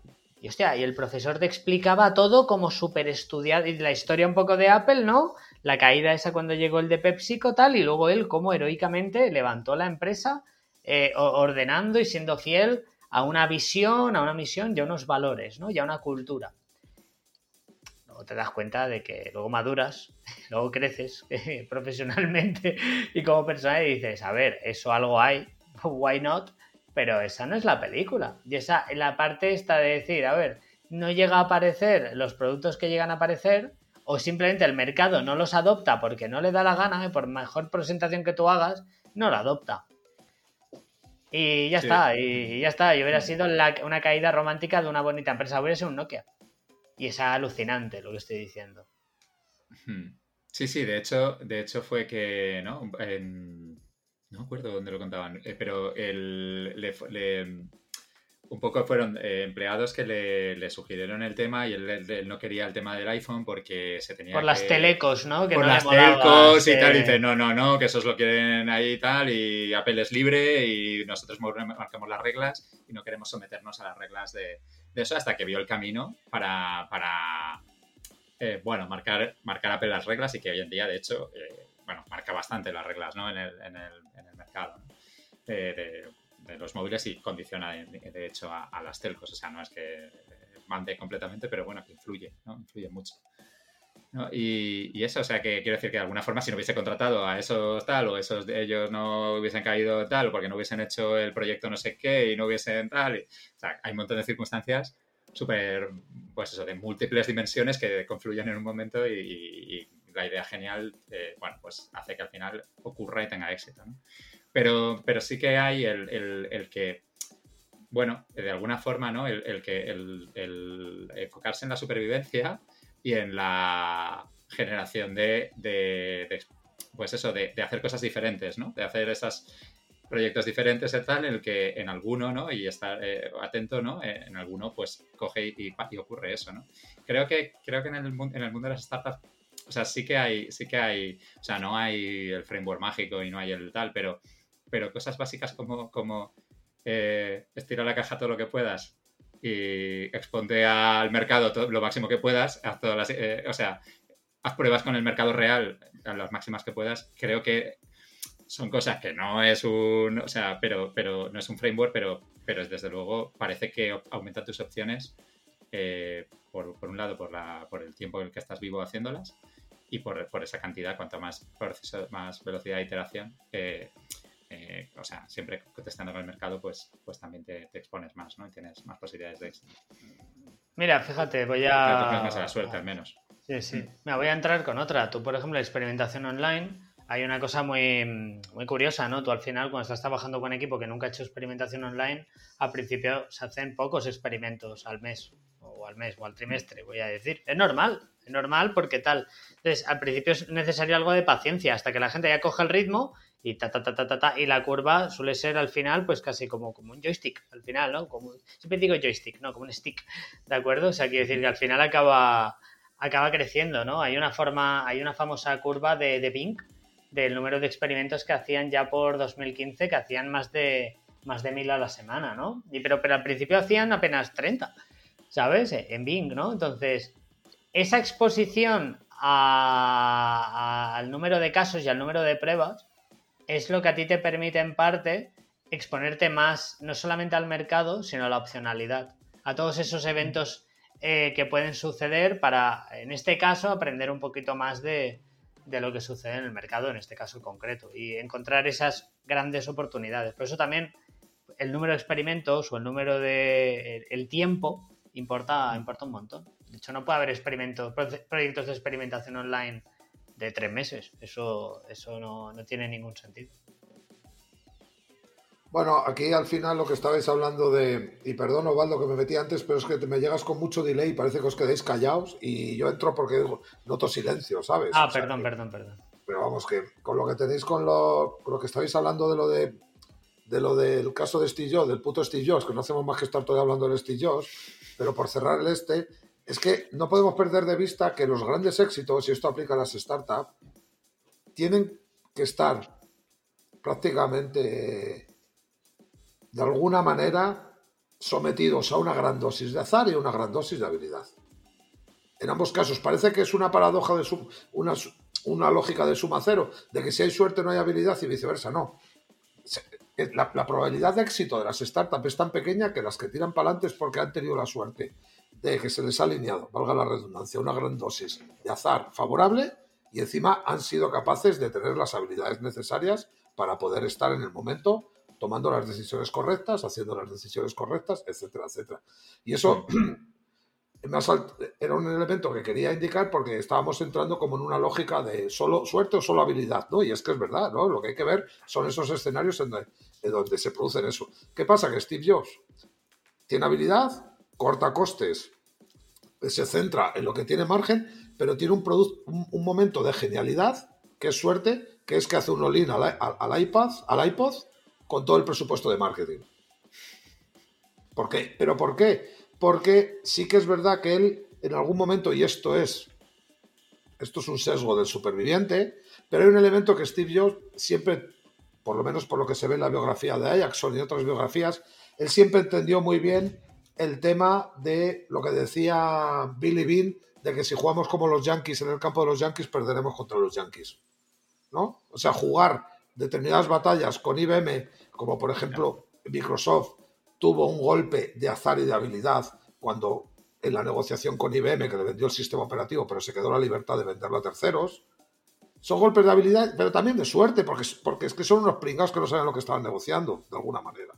Y hostia, y el profesor te explicaba todo como súper estudiado. Y la historia un poco de Apple, ¿no? La caída esa cuando llegó el de PepsiCo tal, y luego él como heroicamente levantó la empresa eh, ordenando y siendo fiel a una visión, a una misión y a unos valores, ¿no? Y a una cultura. Luego te das cuenta de que luego maduras, luego creces profesionalmente y como persona y dices, a ver, eso algo hay, why not? Pero esa no es la película. Y esa, la parte está de decir, a ver, no llega a aparecer los productos que llegan a aparecer, o simplemente el mercado no los adopta porque no le da la gana, por mejor presentación que tú hagas, no lo adopta. Y ya está, y, ya está. Y hubiera sido una caída romántica de una bonita empresa. Hubiera sido un Nokia. Y es alucinante lo que estoy diciendo.
Sí, sí, de hecho, de hecho fue que, ¿no? no me acuerdo dónde lo contaban, eh, pero el, le, un poco fueron eh, empleados que le, sugirieron el tema y él, no quería el tema del iPhone porque se tenía
Por las telecos, ¿no?
por las telecos y tal, y dice, no, no, no, que esos lo quieren ahí y tal, y Apple es libre y nosotros marcamos las reglas y no queremos someternos a las reglas de, eso hasta que vio el camino para, para eh, bueno, marcar, marcar Apple las reglas y que hoy en día, de hecho, eh, bueno, marca bastante las reglas, ¿no? En el, en el, en el mercado, de, de los móviles y condiciona de, hecho a, las telcos. O sea, no es que mande completamente, pero bueno, que influye, ¿no? Influye mucho. Y, eso, o sea, que quiero decir que de alguna forma si no hubiese contratado a esos tal o esos de ellos no hubiesen caído tal porque no hubiesen hecho el proyecto no sé qué y no hubiesen tal. o sea, hay un montón de circunstancias súper, pues eso, de múltiples dimensiones que confluyen en un momento y, la idea genial, eh, bueno, pues hace que al final ocurra y tenga éxito, ¿no? Pero, pero sí que hay el, que, bueno, de alguna forma, ¿no? El, que el, enfocarse en la supervivencia y en la generación de, pues eso, de, hacer cosas diferentes, ¿no? De hacer esos proyectos diferentes y en el que en alguno, ¿no? Y estar eh, atento, ¿no? En alguno, pues coge y, y, ocurre eso, ¿no? Creo que, creo que en, el, en el mundo de las startups o sea, sí que hay, sí que hay, o sea, no hay el framework mágico y no hay el tal, pero pero cosas básicas como, como eh, estira la caja todo lo que puedas y exponte al mercado todo, lo máximo que puedas, haz todas las, eh, o sea, haz pruebas con el mercado real a las máximas que puedas, creo que son cosas que no es un, o sea, pero, pero no es un framework, pero, pero desde luego parece que aumenta tus opciones eh, por, por, un lado por, la, por el tiempo en el que estás vivo haciéndolas y por, por esa cantidad, cuanto más proceso, más velocidad de iteración, eh, eh, o sea, siempre contestando con el mercado, pues, pues también te, expones más, ¿no? Y tienes más posibilidades de éxito.
Mira, fíjate, voy a...
más a la suerte, al menos.
Sí, sí. Me voy a entrar con otra. Tú, por ejemplo, experimentación online, hay una cosa muy, muy curiosa, ¿no? Tú al final, cuando estás trabajando con equipo que nunca ha hecho experimentación online, al principio se hacen pocos experimentos al mes, o al mes, o al trimestre, voy a decir. Es normal, es normal porque tal. Entonces, al principio es necesario algo de paciencia, hasta que la gente ya coja el ritmo y ta, ta, ta, ta, ta, y la curva suele ser al final pues casi como, como un joystick, al final, ¿no? Siempre digo joystick, ¿no? Como un stick, ¿de acuerdo? O sea, quiere decir que al final acaba, acaba creciendo, ¿no? Hay una forma, hay una famosa curva de, de Bing del número de experimentos que hacían ya por 2015, que hacían más de más de mil a la semana, ¿no? Y pero, pero al principio hacían apenas 30, ¿sabes? En Bing, ¿no? Entonces, esa exposición al número de casos y al número de pruebas es lo que a ti te permite en parte exponerte más, no solamente al mercado, sino a la opcionalidad, a todos esos eventos eh, que pueden suceder para, en este caso, aprender un poquito más de, lo que sucede en el mercado, en este caso concreto, y encontrar esas grandes oportunidades. Por eso también el número de experimentos o el número de el tiempo importa, importa un montón. De hecho, no puede haber experimentos, proyectos de experimentación online de tres meses. Eso, eso no, tiene ningún sentido.
Bueno, aquí al final lo que estabais hablando de, y perdón Osvaldo que me metí antes, pero es que me llegas con mucho delay y parece que os quedéis callados y yo entro porque noto silencio, ¿sabes?
Ah, perdón, perdón, perdón.
Pero vamos, que con lo que tenéis con lo, lo que estabais hablando de lo de, de lo del caso de Steve del puto Steve que no hacemos más que estar todavía hablando del Steve pero por cerrar el este, es que no podemos perder de vista que los grandes éxitos, y esto aplica a las startups, tienen que estar prácticamente de alguna manera sometidos a una gran dosis de azar y una gran dosis de habilidad. En ambos casos parece que es una paradoja de una, lógica de suma cero, de que si hay suerte no hay habilidad y viceversa, no. La, la probabilidad de éxito de las startups es tan pequeña que las que tiran para adelante es porque han tenido la suerte de que se les ha alineado, valga la redundancia, una gran dosis de azar favorable y encima han sido capaces de tener las habilidades necesarias para poder estar en el momento tomando las decisiones correctas, haciendo las decisiones correctas, etcétera, etcétera. Y eso era un elemento que quería indicar porque estábamos entrando como en una lógica de solo suerte o solo habilidad, ¿no? Y es que es verdad, ¿no? Lo que hay que ver son esos escenarios en donde, se producen eso. ¿Qué pasa? Que Steve Jobs tiene habilidad, corta costes, se centra en lo que tiene margen, pero tiene un, un, momento de genialidad, que es suerte, que es que hace un all al, al, iPad, al iPod con todo el presupuesto de marketing. ¿Por qué? ¿Pero por qué? porque sí que es verdad que él en algún momento, y esto es, esto es un sesgo del superviviente, pero hay un elemento que Steve Jobs siempre, por lo menos por lo que se ve en la biografía de Ajaxon y otras biografías, él siempre entendió muy bien el tema de lo que decía Billy Bean, de que si jugamos como los Yankees en el campo de los Yankees, perderemos contra los Yankees. ¿No? O sea, jugar determinadas batallas con IBM, como por ejemplo Microsoft tuvo un golpe de azar y de habilidad cuando en la negociación con IBM, que le vendió el sistema operativo, pero se quedó la libertad de venderlo a terceros. Son golpes de habilidad, pero también de suerte, porque, porque es que son unos pringados que no saben lo que estaban negociando, de alguna manera.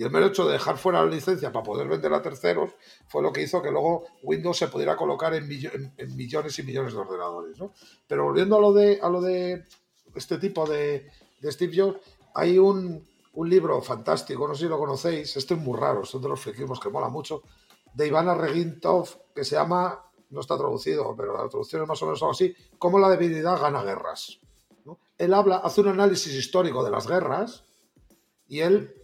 Y el mero hecho de dejar fuera la licencia para poder vender a terceros fue lo que hizo que luego Windows se pudiera colocar en, millones y millones de ordenadores. Pero volviendo a lo de, a lo de este tipo de, de Steve Jobs, hay un, un libro fantástico, no sé si lo conocéis, este es muy raro, son de los friquismos que mola mucho, de Ivana Regintov, que se llama, no está traducido, pero la traducción es más o menos algo así, cómo la debilidad gana guerras. Él habla, hace un análisis histórico de las guerras y él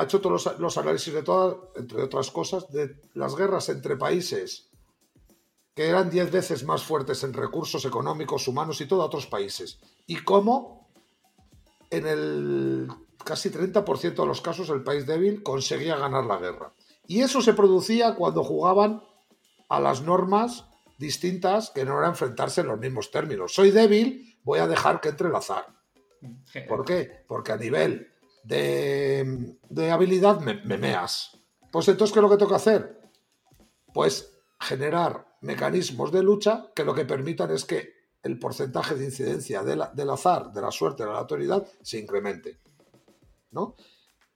ha hecho todos los, análisis de todas, entre otras cosas, de las guerras entre países que eran diez veces más fuertes en recursos económicos, humanos y todo a otros países. Y cómo en el casi 30% de los casos el país débil conseguía ganar la guerra. Y eso se producía cuando jugaban a las normas distintas que no era enfrentarse en los mismos términos. Soy débil, voy a dejar que entre el azar. ¿Por qué? Porque a nivel de, habilidad me, meas. Pues entonces, ¿qué es lo que tengo que hacer? Pues generar mecanismos de lucha que lo que permitan es que el porcentaje de incidencia del azar, de la suerte, de la autoridad, se incremente. ¿no?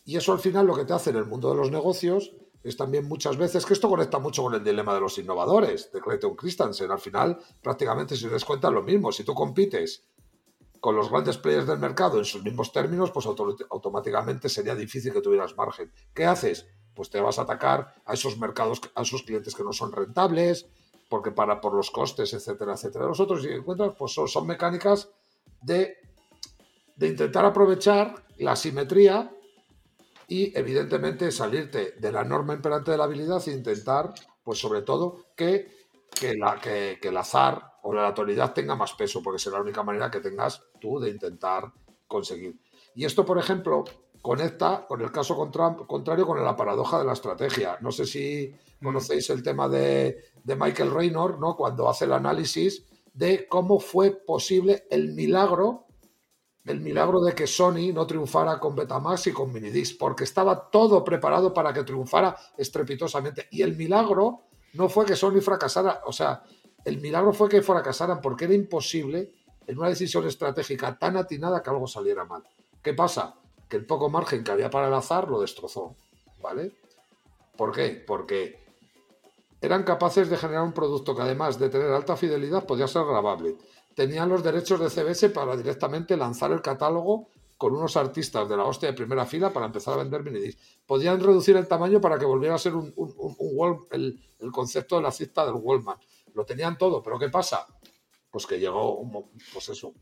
Y eso al final lo que te hace en el mundo de los negocios es también muchas veces, que esto conecta mucho con el dilema de los innovadores, de Clayton Christensen. Al final, prácticamente si les cuenta lo mismo. Si tú compites con los grandes players del mercado en sus mismos términos, pues automáticamente sería difícil que tuvieras margen. ¿Qué haces? Pues te vas a atacar a esos mercados, a esos clientes que no son rentables, porque para por los costes, etcétera, etcétera. Los otros, si encuentras, pues son, mecánicas de, de intentar aprovechar la simetría y evidentemente salirte de la norma imperante de la habilidad e intentar, pues sobre todo, que, que, la, que, el azar o la autoridad tenga más peso, porque será la única manera que tengas tú de intentar conseguir. Y esto, por ejemplo, conecta con el caso contrario con la paradoja de la estrategia. No sé si mm. conocéis el tema de, de Michael Raynor, ¿no? cuando hace el análisis de cómo fue posible el milagro el milagro de que Sony no triunfara con Betamax y con Minidisc, porque estaba todo preparado para que triunfara estrepitosamente. Y el milagro no fue que Sony fracasara, o sea, el milagro fue que fracasaran porque era imposible en una decisión estratégica tan atinada que algo saliera mal. ¿Qué pasa? Que el poco margen que había para el azar lo destrozó, ¿vale? ¿Por qué? Porque eran capaces de generar un producto que además de tener alta fidelidad podía ser grabable tenían los derechos de CBS para directamente lanzar el catálogo con unos artistas de la hostia de primera fila para empezar a vender minidisc. Podían reducir el tamaño para que volviera a ser un, el, concepto de la cita del Wallman. Lo tenían todo, pero ¿qué pasa? Pues que llegó pues eso,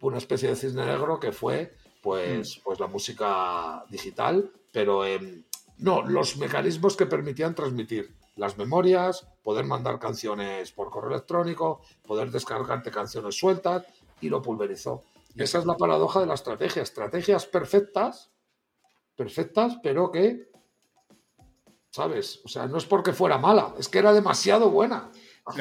una especie de cisne negro que fue pues, mm. pues la música digital, pero no, los mecanismos que permitían transmitir las memorias, poder mandar canciones por correo electrónico, poder descargarte canciones sueltas y lo pulverizó. Esa es la paradoja de la estrategia. Estrategias perfectas, perfectas, pero que, ¿sabes? O sea, no es porque fuera mala, es que era demasiado buena.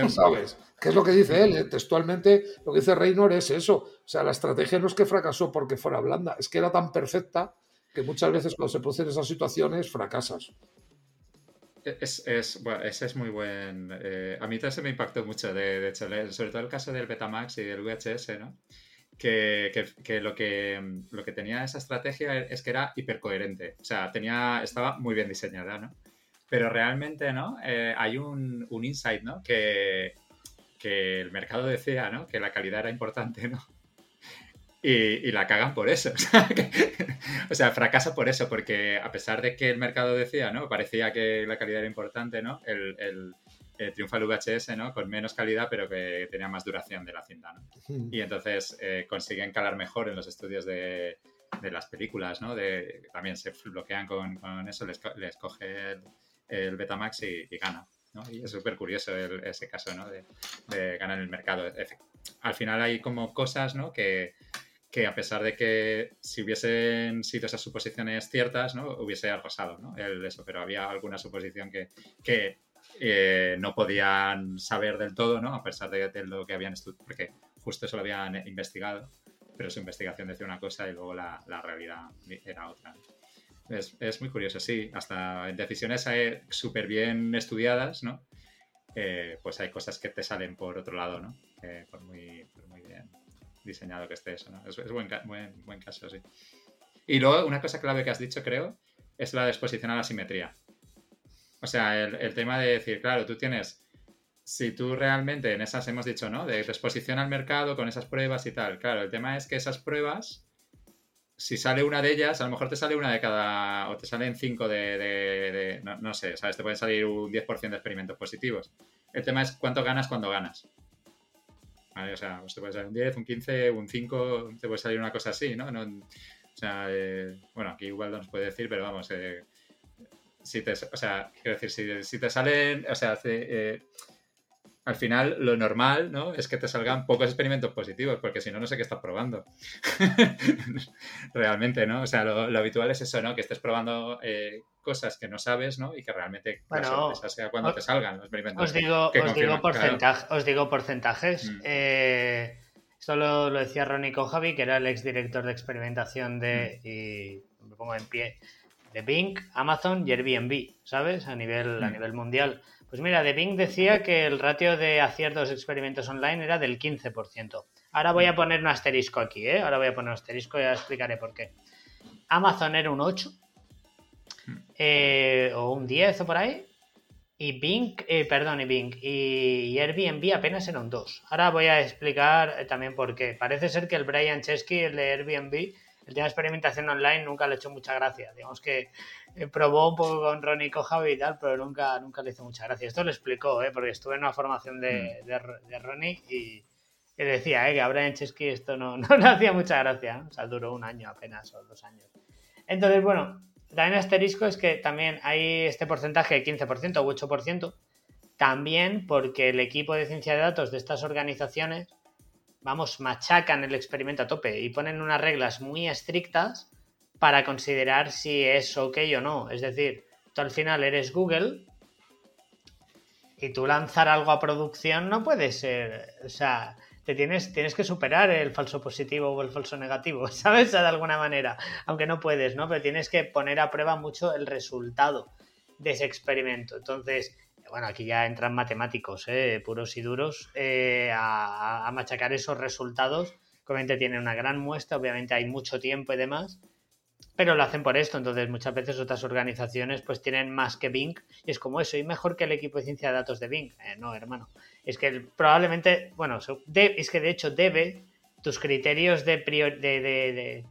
¿Sabes? ¿Qué es lo que dice él? Eh? Textualmente, lo que dice Reynor es eso. O sea, la estrategia no es que fracasó porque fuera blanda, es que era tan perfecta que muchas veces cuando se producen esas situaciones fracasas.
Es, es, bueno, ese es muy buen. Eh, a mí también se me impactó mucho, de, hecho, sobre todo el caso del Betamax y del VHS, ¿no? Que, que, lo que lo que tenía esa estrategia es que era hipercoherente. O sea, tenía, estaba muy bien diseñada, ¿no? Pero realmente, ¿no? Eh, hay un, un insight, ¿no? Que, que el mercado decía, ¿no? Que la calidad era importante, ¿no? Y, la cagan por eso. O sea, fracasa por eso, porque a pesar de que el mercado decía, ¿no? Parecía que la calidad era importante, ¿no? El, el, triunfa el VHS, ¿no? Con menos calidad, pero que tenía más duración de la cinta, ¿no? Y entonces eh, consiguen calar mejor en los estudios de, de las películas, ¿no? De, también se bloquean con, con eso, les, les, coge el, Betamax y, y gana. ¿no? Y es súper curioso ese caso ¿no? de, de, ganar el mercado. Al final hay como cosas ¿no? que, que a pesar de que si hubiesen sido esas suposiciones ciertas, ¿no? hubiese arrasado ¿no? El, eso, pero había alguna suposición que, que eh, no podían saber del todo, ¿no? a pesar de, de lo que habían estudiado, porque justo eso lo habían investigado, pero su investigación decía una cosa y luego la, la realidad era otra. Es, es, muy curioso, sí, hasta en decisiones súper bien estudiadas, ¿no? Eh, pues hay cosas que te salen por otro lado, ¿no? Eh, por, muy, muy bien diseñado que esté eso, ¿no? Es, buen, buen, buen, caso, sí. Y luego, una cosa clave que has dicho, creo, es la exposición a la simetría. O sea, el, el, tema de decir, claro, tú tienes, si tú realmente en esas hemos dicho, ¿no? De exposición al mercado con esas pruebas y tal. Claro, el tema es que esas pruebas, si sale una de ellas, a lo mejor te sale una de cada, o te salen cinco de, no, no, sé, ¿sabes? Te pueden salir un 10% de experimentos positivos. El tema es cuánto ganas cuando ganas. ¿vale? O sea, pues te puede salir un 10, un 15, un 5, te puede salir una cosa así, ¿no? no o sea, eh, bueno, aquí igual no nos puede decir, pero vamos, eh, o sea, quiero decir, si, si te salen, o sea, eh, al final lo normal, ¿no? Es que te salgan pocos experimentos positivos, porque si no, no sé qué estás probando. realmente, ¿no? O sea, lo, lo, habitual es eso, ¿no? Que estés probando eh, cosas que no sabes, ¿no? Y que realmente bueno, la sorpresa sea cuando os, te salgan los experimentos.
Os digo, os digo, porcentaje, claro. os digo porcentajes. Mm. Eh, esto lo, lo, decía Ronnie Kojavi, que era el exdirector de experimentación de, mm. y me pongo en pie, de Bing, Amazon y Airbnb, ¿sabes? A nivel, mm. a nivel mundial. Pues mira, de Bing decía que el ratio de aciertos de experimentos online era del 15%. Ahora voy a poner un asterisco aquí, ¿eh? Ahora voy a poner un asterisco y ya explicaré por qué. Amazon era un 8, eh, o un 10 o por ahí. Y Bing, eh, perdón, y Bing, y, Airbnb apenas era un 2. Ahora voy a explicar eh, también por qué. Parece ser que el Brian Chesky, el de Airbnb, el tema de experimentación online, nunca le ha hecho mucha gracia. Digamos que eh, probó un poco con Ronnie Kojavi y tal, pero nunca, nunca le hizo mucha gracia. Esto lo explicó, ¿eh? porque estuve en una formación de, mm. de, de Ronnie y, y, decía ¿eh? que a Brian Chesky esto no, no le hacía mucha gracia. O sea, duró un año apenas o dos años. Entonces, bueno, también asterisco es que también hay este porcentaje de 15% u 8%, también porque el equipo de ciencia de datos de estas organizaciones, vamos, machacan el experimento a tope y ponen unas reglas muy estrictas para considerar si es ok o no. Es decir, tú al final eres Google y tú lanzar algo a producción no puede ser, o sea, te tienes, tienes que superar el falso positivo o el falso negativo, ¿sabes? De alguna manera, aunque no puedes, ¿no? Pero tienes que poner a prueba mucho el resultado de ese experimento. Entonces, bueno, aquí ya entran matemáticos, ¿eh? puros y duros, eh, a, a, machacar esos resultados. Obviamente tienen una gran muestra, obviamente hay mucho tiempo y demás, pero lo hacen por esto, entonces muchas veces otras organizaciones pues tienen más que Bing y es como eso, y mejor que el equipo de ciencia de datos de Bing. Eh, no, hermano, es que probablemente, bueno, de, es que de hecho debe tus criterios de, prior, de,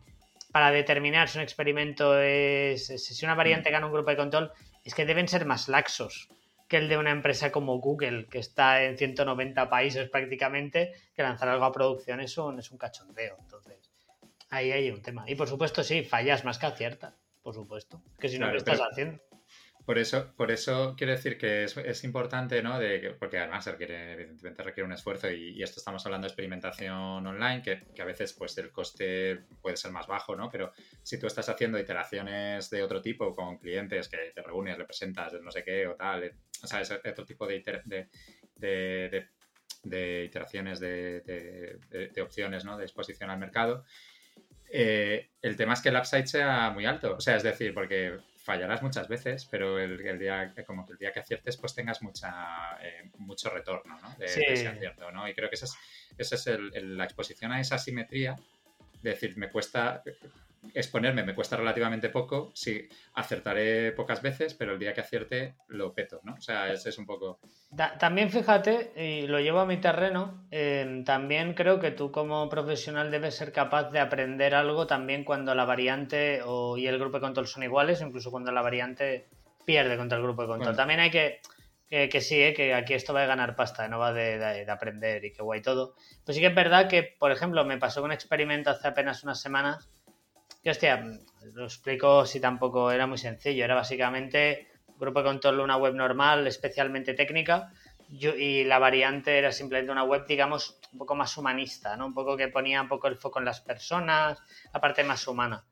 para determinar si un experimento es, si una variante gana un grupo de control, es que deben ser más laxos que el de una empresa como Google, que está en 190 países prácticamente, que lanzar algo a producción es un, es un cachondeo. Entonces, ahí hay un tema. Y por supuesto, sí, fallas más que aciertas, por supuesto. Que si no, claro, ¿qué estás haciendo?
Por eso, por eso quiero decir que es, importante, ¿no? De, porque además requiere, evidentemente requiere un esfuerzo y, esto estamos hablando de experimentación online, que, que, a veces pues el coste puede ser más bajo, ¿no? Pero si tú estás haciendo iteraciones de otro tipo con clientes que te reúnes, le presentas no sé qué o tal, o sea, es otro tipo de, de, de, de iteraciones de, opciones, ¿no? De exposición al mercado. Eh, el tema es que el upside sea muy alto, o sea, es decir, porque fallarás muchas veces, pero el, el, día, como que el día que aciertes, pues tengas mucha, eh, mucho retorno ¿no? de, sí. de, ese acierto, ¿no? Y creo que esa es, esa es el, el, la exposición a esa simetría, de decir, me cuesta, exponerme me cuesta relativamente poco, sí, acertaré pocas veces, pero el día que acierte lo peto, ¿no? O sea, ese es un poco...
también fíjate, y lo llevo a mi terreno, eh, también creo que tú como profesional debes ser capaz de aprender algo también cuando la variante o, y el grupo de control son iguales, incluso cuando la variante pierde contra el grupo de control. También hay que... Que, sí, eh, que aquí esto va a ganar pasta, no va de, de, aprender y que guay todo. Pues sí que es verdad que, por ejemplo, me pasó un experimento hace apenas unas semanas que hostia, lo explico si tampoco era muy sencillo. Era básicamente grupo de control una web normal, especialmente técnica, y la variante era simplemente una web, digamos, un poco más humanista, ¿no? Un poco que ponía un poco el foco en las personas, la parte más humana.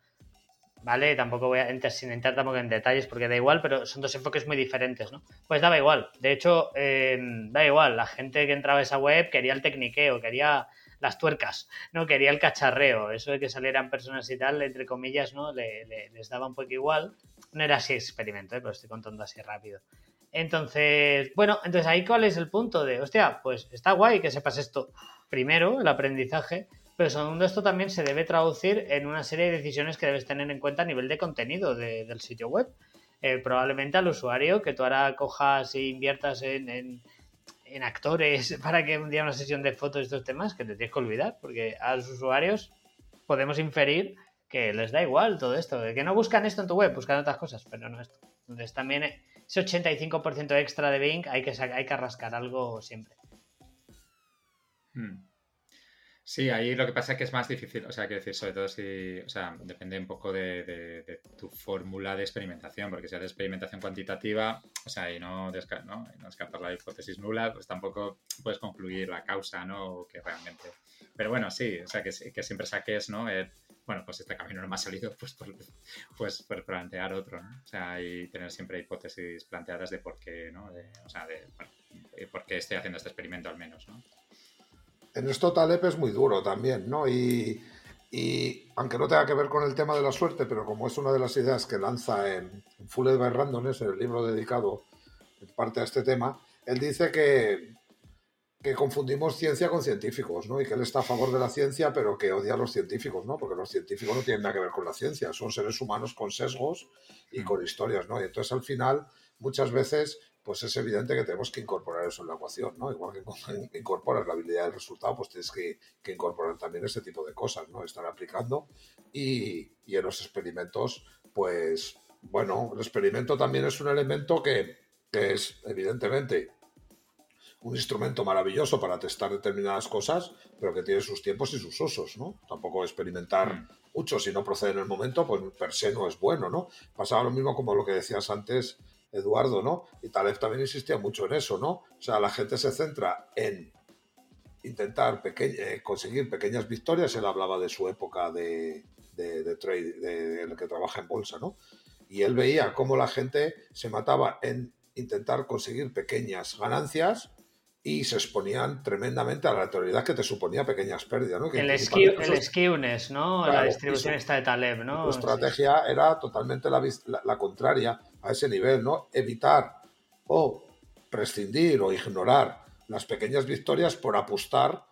¿Vale? Tampoco voy a entrar sin entrar tampoco en detalles porque da igual, pero son dos enfoques muy diferentes, ¿no? Pues daba igual. De hecho, eh, da igual. La gente que entraba a esa web quería el tecniqueo, quería las tuercas, ¿no? Quería el cacharreo, eso de que salieran personas y tal, entre comillas, ¿no? les daba un poco igual. No era así experimento, ¿eh? pero estoy contando así rápido. Entonces, bueno, entonces ahí cuál es el punto de, hostia, pues está guay que sepas esto primero, el aprendizaje, pero segundo esto también se debe traducir en una serie de decisiones que debes tener en cuenta a nivel de contenido del sitio web. Eh, probablemente al usuario que tú ahora cojas e inviertas en actores para que un día una sesión de fotos de estos temas que te tienes que olvidar, porque a los usuarios podemos inferir que les da igual todo esto, que no buscan esto en tu web, buscan otras cosas, pero no esto. Entonces también ese 85% extra de Bing hay que, hay que rascar algo siempre.
Hmm. Sí, ahí lo que pasa es que es más difícil, o sea, que decir, sobre todo si, o sea, depende un poco de, tu fórmula de experimentación, porque si haces experimentación cuantitativa, o sea, y no, descartas ¿no? la hipótesis nula, pues tampoco puedes concluir la causa, ¿no? Que realmente... Pero bueno, sí, o sea, que, que siempre saques, ¿no? Eh, bueno, pues este camino no me ha salido, pues, pues, pues, pues, plantear otro, ¿no? O sea, y tener siempre hipótesis planteadas de por qué, ¿no? o sea, de, bueno, por qué estoy haciendo este experimento al menos, ¿no?
En esto Taleb es muy duro también, ¿no? Y, aunque no tenga que ver con el tema de la suerte, pero como es una de las ideas que lanza en, Full by Randomness, en el libro dedicado en parte a este tema, él dice que, que confundimos ciencia con científicos, ¿no? Y que él está a favor de la ciencia, pero que odia a los científicos, ¿no? Porque los científicos no tienen nada que ver con la ciencia, son seres humanos con sesgos y con historias, ¿no? Y entonces al final, muchas veces pues es evidente que tenemos que incorporar eso en la ecuación, ¿no? Igual que incorporas la habilidad del resultado, pues tienes que, incorporar también ese tipo de cosas, ¿no? Estar aplicando y, en los experimentos, pues, bueno, el experimento también es un elemento que, es, evidentemente, un instrumento maravilloso para testar determinadas cosas, pero que tiene sus tiempos y sus usos, ¿no? Tampoco experimentar mm. mucho si no procede en el momento, pues per se no es bueno, ¿no? Pasaba lo mismo como lo que decías antes Eduardo, ¿no? Y Taleb también insistía mucho en eso, ¿no? O sea, la gente se centra en intentar eh, conseguir pequeñas victorias. Él hablaba de su época de, de, trade, de, el que trabaja en bolsa, ¿no? Y él veía cómo la gente se mataba en intentar conseguir pequeñas ganancias y se exponían tremendamente a la rentabilidad que te suponía pequeñas pérdidas. ¿no?
el, skewness, ¿no? la distribución está de Taleb, ¿no?
Su estrategia era totalmente la, la, contraria a ese nivel, ¿no? Evitar o prescindir o ignorar las pequeñas victorias por apostar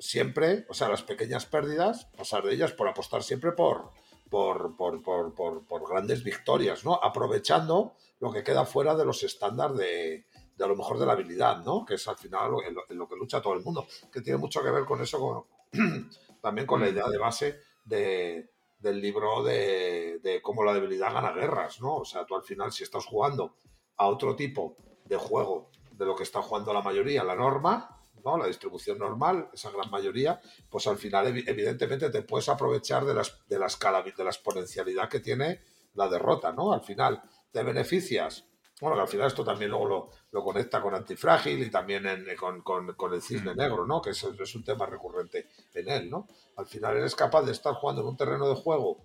siempre, o sea, las pequeñas pérdidas, pasar de ellas por apostar siempre por, por, por, por, por grandes victorias, ¿no? Aprovechando lo que queda fuera de los estándares de, de a lo mejor de la habilidad, ¿no? Que es al final en lo, que lucha todo el mundo, que tiene mucho que ver con eso, también con la mm. idea de base de, del libro de, de, cómo la debilidad gana guerras, ¿no? O sea, tú al final si estás jugando a otro tipo de juego de lo que está jugando la mayoría, la norma, ¿no? La distribución normal, esa gran mayoría, pues al final evidentemente te puedes aprovechar de, las, de la escala, de la exponencialidad que tiene la derrota, ¿no? Al final te beneficias bueno, que al final esto también luego lo, conecta con Antifrágil y también con, el cisne mm. negro, ¿no? Que es, es, un tema recurrente en él, ¿no? Al final eres capaz de estar jugando en un terreno de juego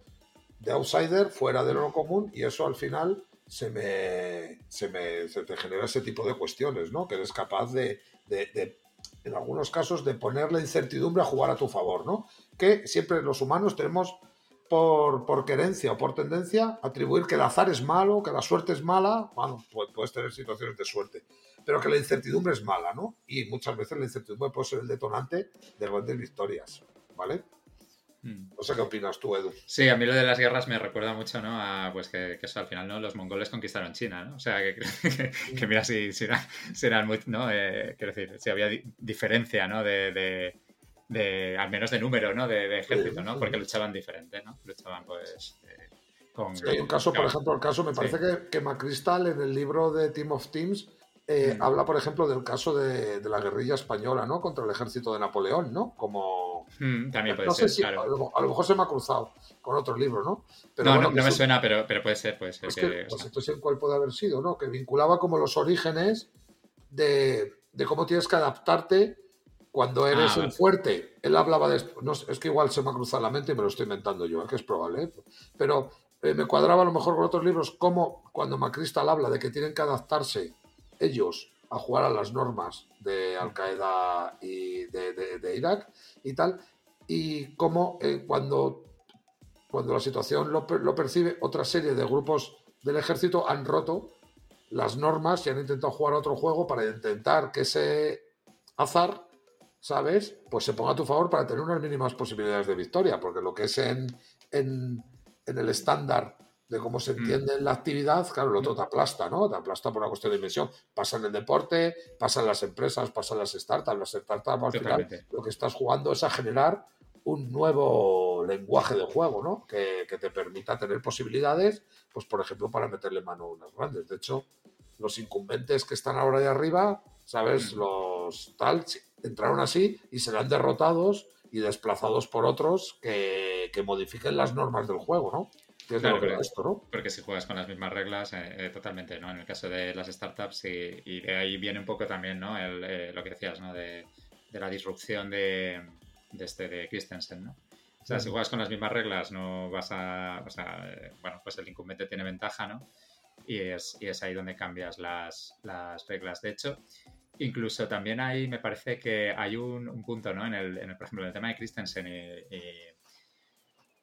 de outsider, fuera de lo común, y eso al final se me, se me te genera ese tipo de cuestiones, ¿no? Que eres capaz de, de, en algunos casos, de poner la incertidumbre a jugar a tu favor, ¿no? Que siempre los humanos tenemos por, por, querencia o por tendencia, atribuir que el azar es malo, que la suerte es mala, bueno, puedes tener situaciones de suerte, pero que la incertidumbre es mala, ¿no? Y muchas veces la incertidumbre puede ser el detonante de grandes victorias, ¿vale? Mm. No sé qué opinas tú, Edu.
Sí, a mí lo de las guerras me recuerda mucho, ¿no? A pues que, eso al final, ¿no? Los mongoles conquistaron China, ¿no? O sea, que, que, mira si, si, eran, muy, ¿no? Eh, quiero decir, si había diferencia, ¿no? De, de, al menos de número, ¿no? De, ejército, ¿no? Porque luchaban diferente, ¿no? Luchaban, pues, eh, con...
hay un caso, por ejemplo, el caso, me parece que, que Macristal en el libro de Team of Teams eh, habla, por ejemplo, del caso de, la guerrilla española, ¿no? Contra el ejército de Napoleón, ¿no? Como...
Mm, también puede ser,
claro. a, lo, mejor se me ha cruzado con otro libro, ¿no?
no, no, me suena, pero, pero puede ser, puede ser.
que, pues entonces, ¿cuál puede haber sido, no? Que vinculaba como los orígenes de, cómo tienes que adaptarte cuando eres ah, fuerte. Él hablaba de... No, es que igual se me ha cruzado la mente y me lo estoy inventando yo, ¿eh? que es probable, ¿eh? Pero eh, me cuadraba a lo mejor con otros libros como cuando Macristal habla de que tienen que adaptarse ellos a jugar a las normas de Al Qaeda y de, Irak y tal, y cómo eh, cuando, cuando la situación lo, percibe, otra serie de grupos del ejército han roto las normas y han intentado jugar a otro juego para intentar que ese azar, ¿sabes? Pues se ponga a tu favor para tener unas mínimas posibilidades de victoria, porque lo que es en, en, en el estándar de cómo se mm. entiende la actividad, claro, lo otro te aplasta, ¿no? Te aplasta por una cuestión de dimensión. Pasa en el deporte, pasa en las empresas, pasa en las startups. Las startups al final lo que estás jugando es a generar un nuevo lenguaje de juego, ¿no? Que, te permita tener posibilidades, pues por ejemplo, para meterle mano a unas grandes. De hecho, los incumbentes que están ahora de arriba, ¿sabes? Mm. Los tal, entraron así y serán derrotados y desplazados por otros que, que modifiquen las normas del juego, ¿no?
Porque si juegas con las mismas reglas, eh, eh, totalmente, ¿no? En el caso de las startups, y, de ahí viene un poco también, ¿no? Eh, lo que decías, ¿no? De, la disrupción de, este, de Christensen, ¿no? O sea, si juegas con las mismas reglas, no vas a. O sea, bueno, pues el incumbente tiene ventaja, ¿no? Y es, y es ahí donde cambias las, las reglas. De hecho, incluso también ahí me parece que hay un, punto, ¿no? En el, en el, por ejemplo, en el tema de Christensen y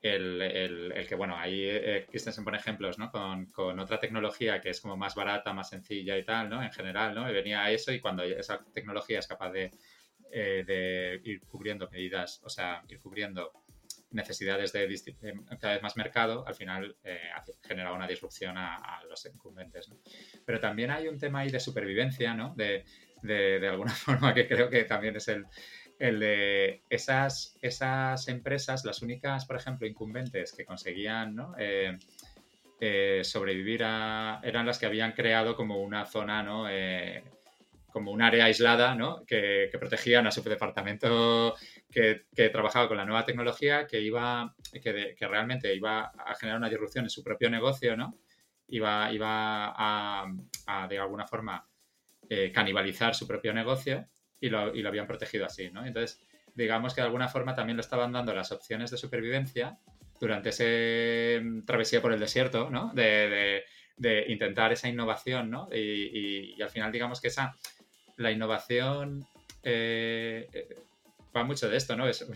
el, el, que, bueno, ahí eh, Christensen pone ejemplos, ¿no? Con, con, otra tecnología que es como más barata, más sencilla y tal, ¿no? En general, ¿no? Y venía a eso y cuando esa tecnología es capaz de, eh, de ir cubriendo medidas, o sea, ir cubriendo necesidades de, cada vez más mercado, al final eh, genera una disrupción a, a, los incumbentes. ¿no? Pero también hay un tema ahí de supervivencia, ¿no? De, de, alguna forma que creo que también es el, el de esas, esas empresas, las únicas, por ejemplo, incumbentes que conseguían eh, eh, sobrevivir a, eran las que habían creado como una zona, ¿no? Eh, como un área aislada, ¿no? Que, protegían a su departamento que, trabajaba con la nueva tecnología, que iba, que, realmente iba a generar una disrupción en su propio negocio, ¿no? Iba, iba a, de alguna forma, canibalizar su propio negocio y lo, y lo habían protegido así, ¿no? Entonces, digamos que de alguna forma también lo estaban dando las opciones de supervivencia durante ese mm, travesía por el desierto, ¿no? De, de, intentar esa innovación, ¿no? Y, y, al final, digamos que esa, la innovación eh, eh, va mucho de esto, ¿no? Es,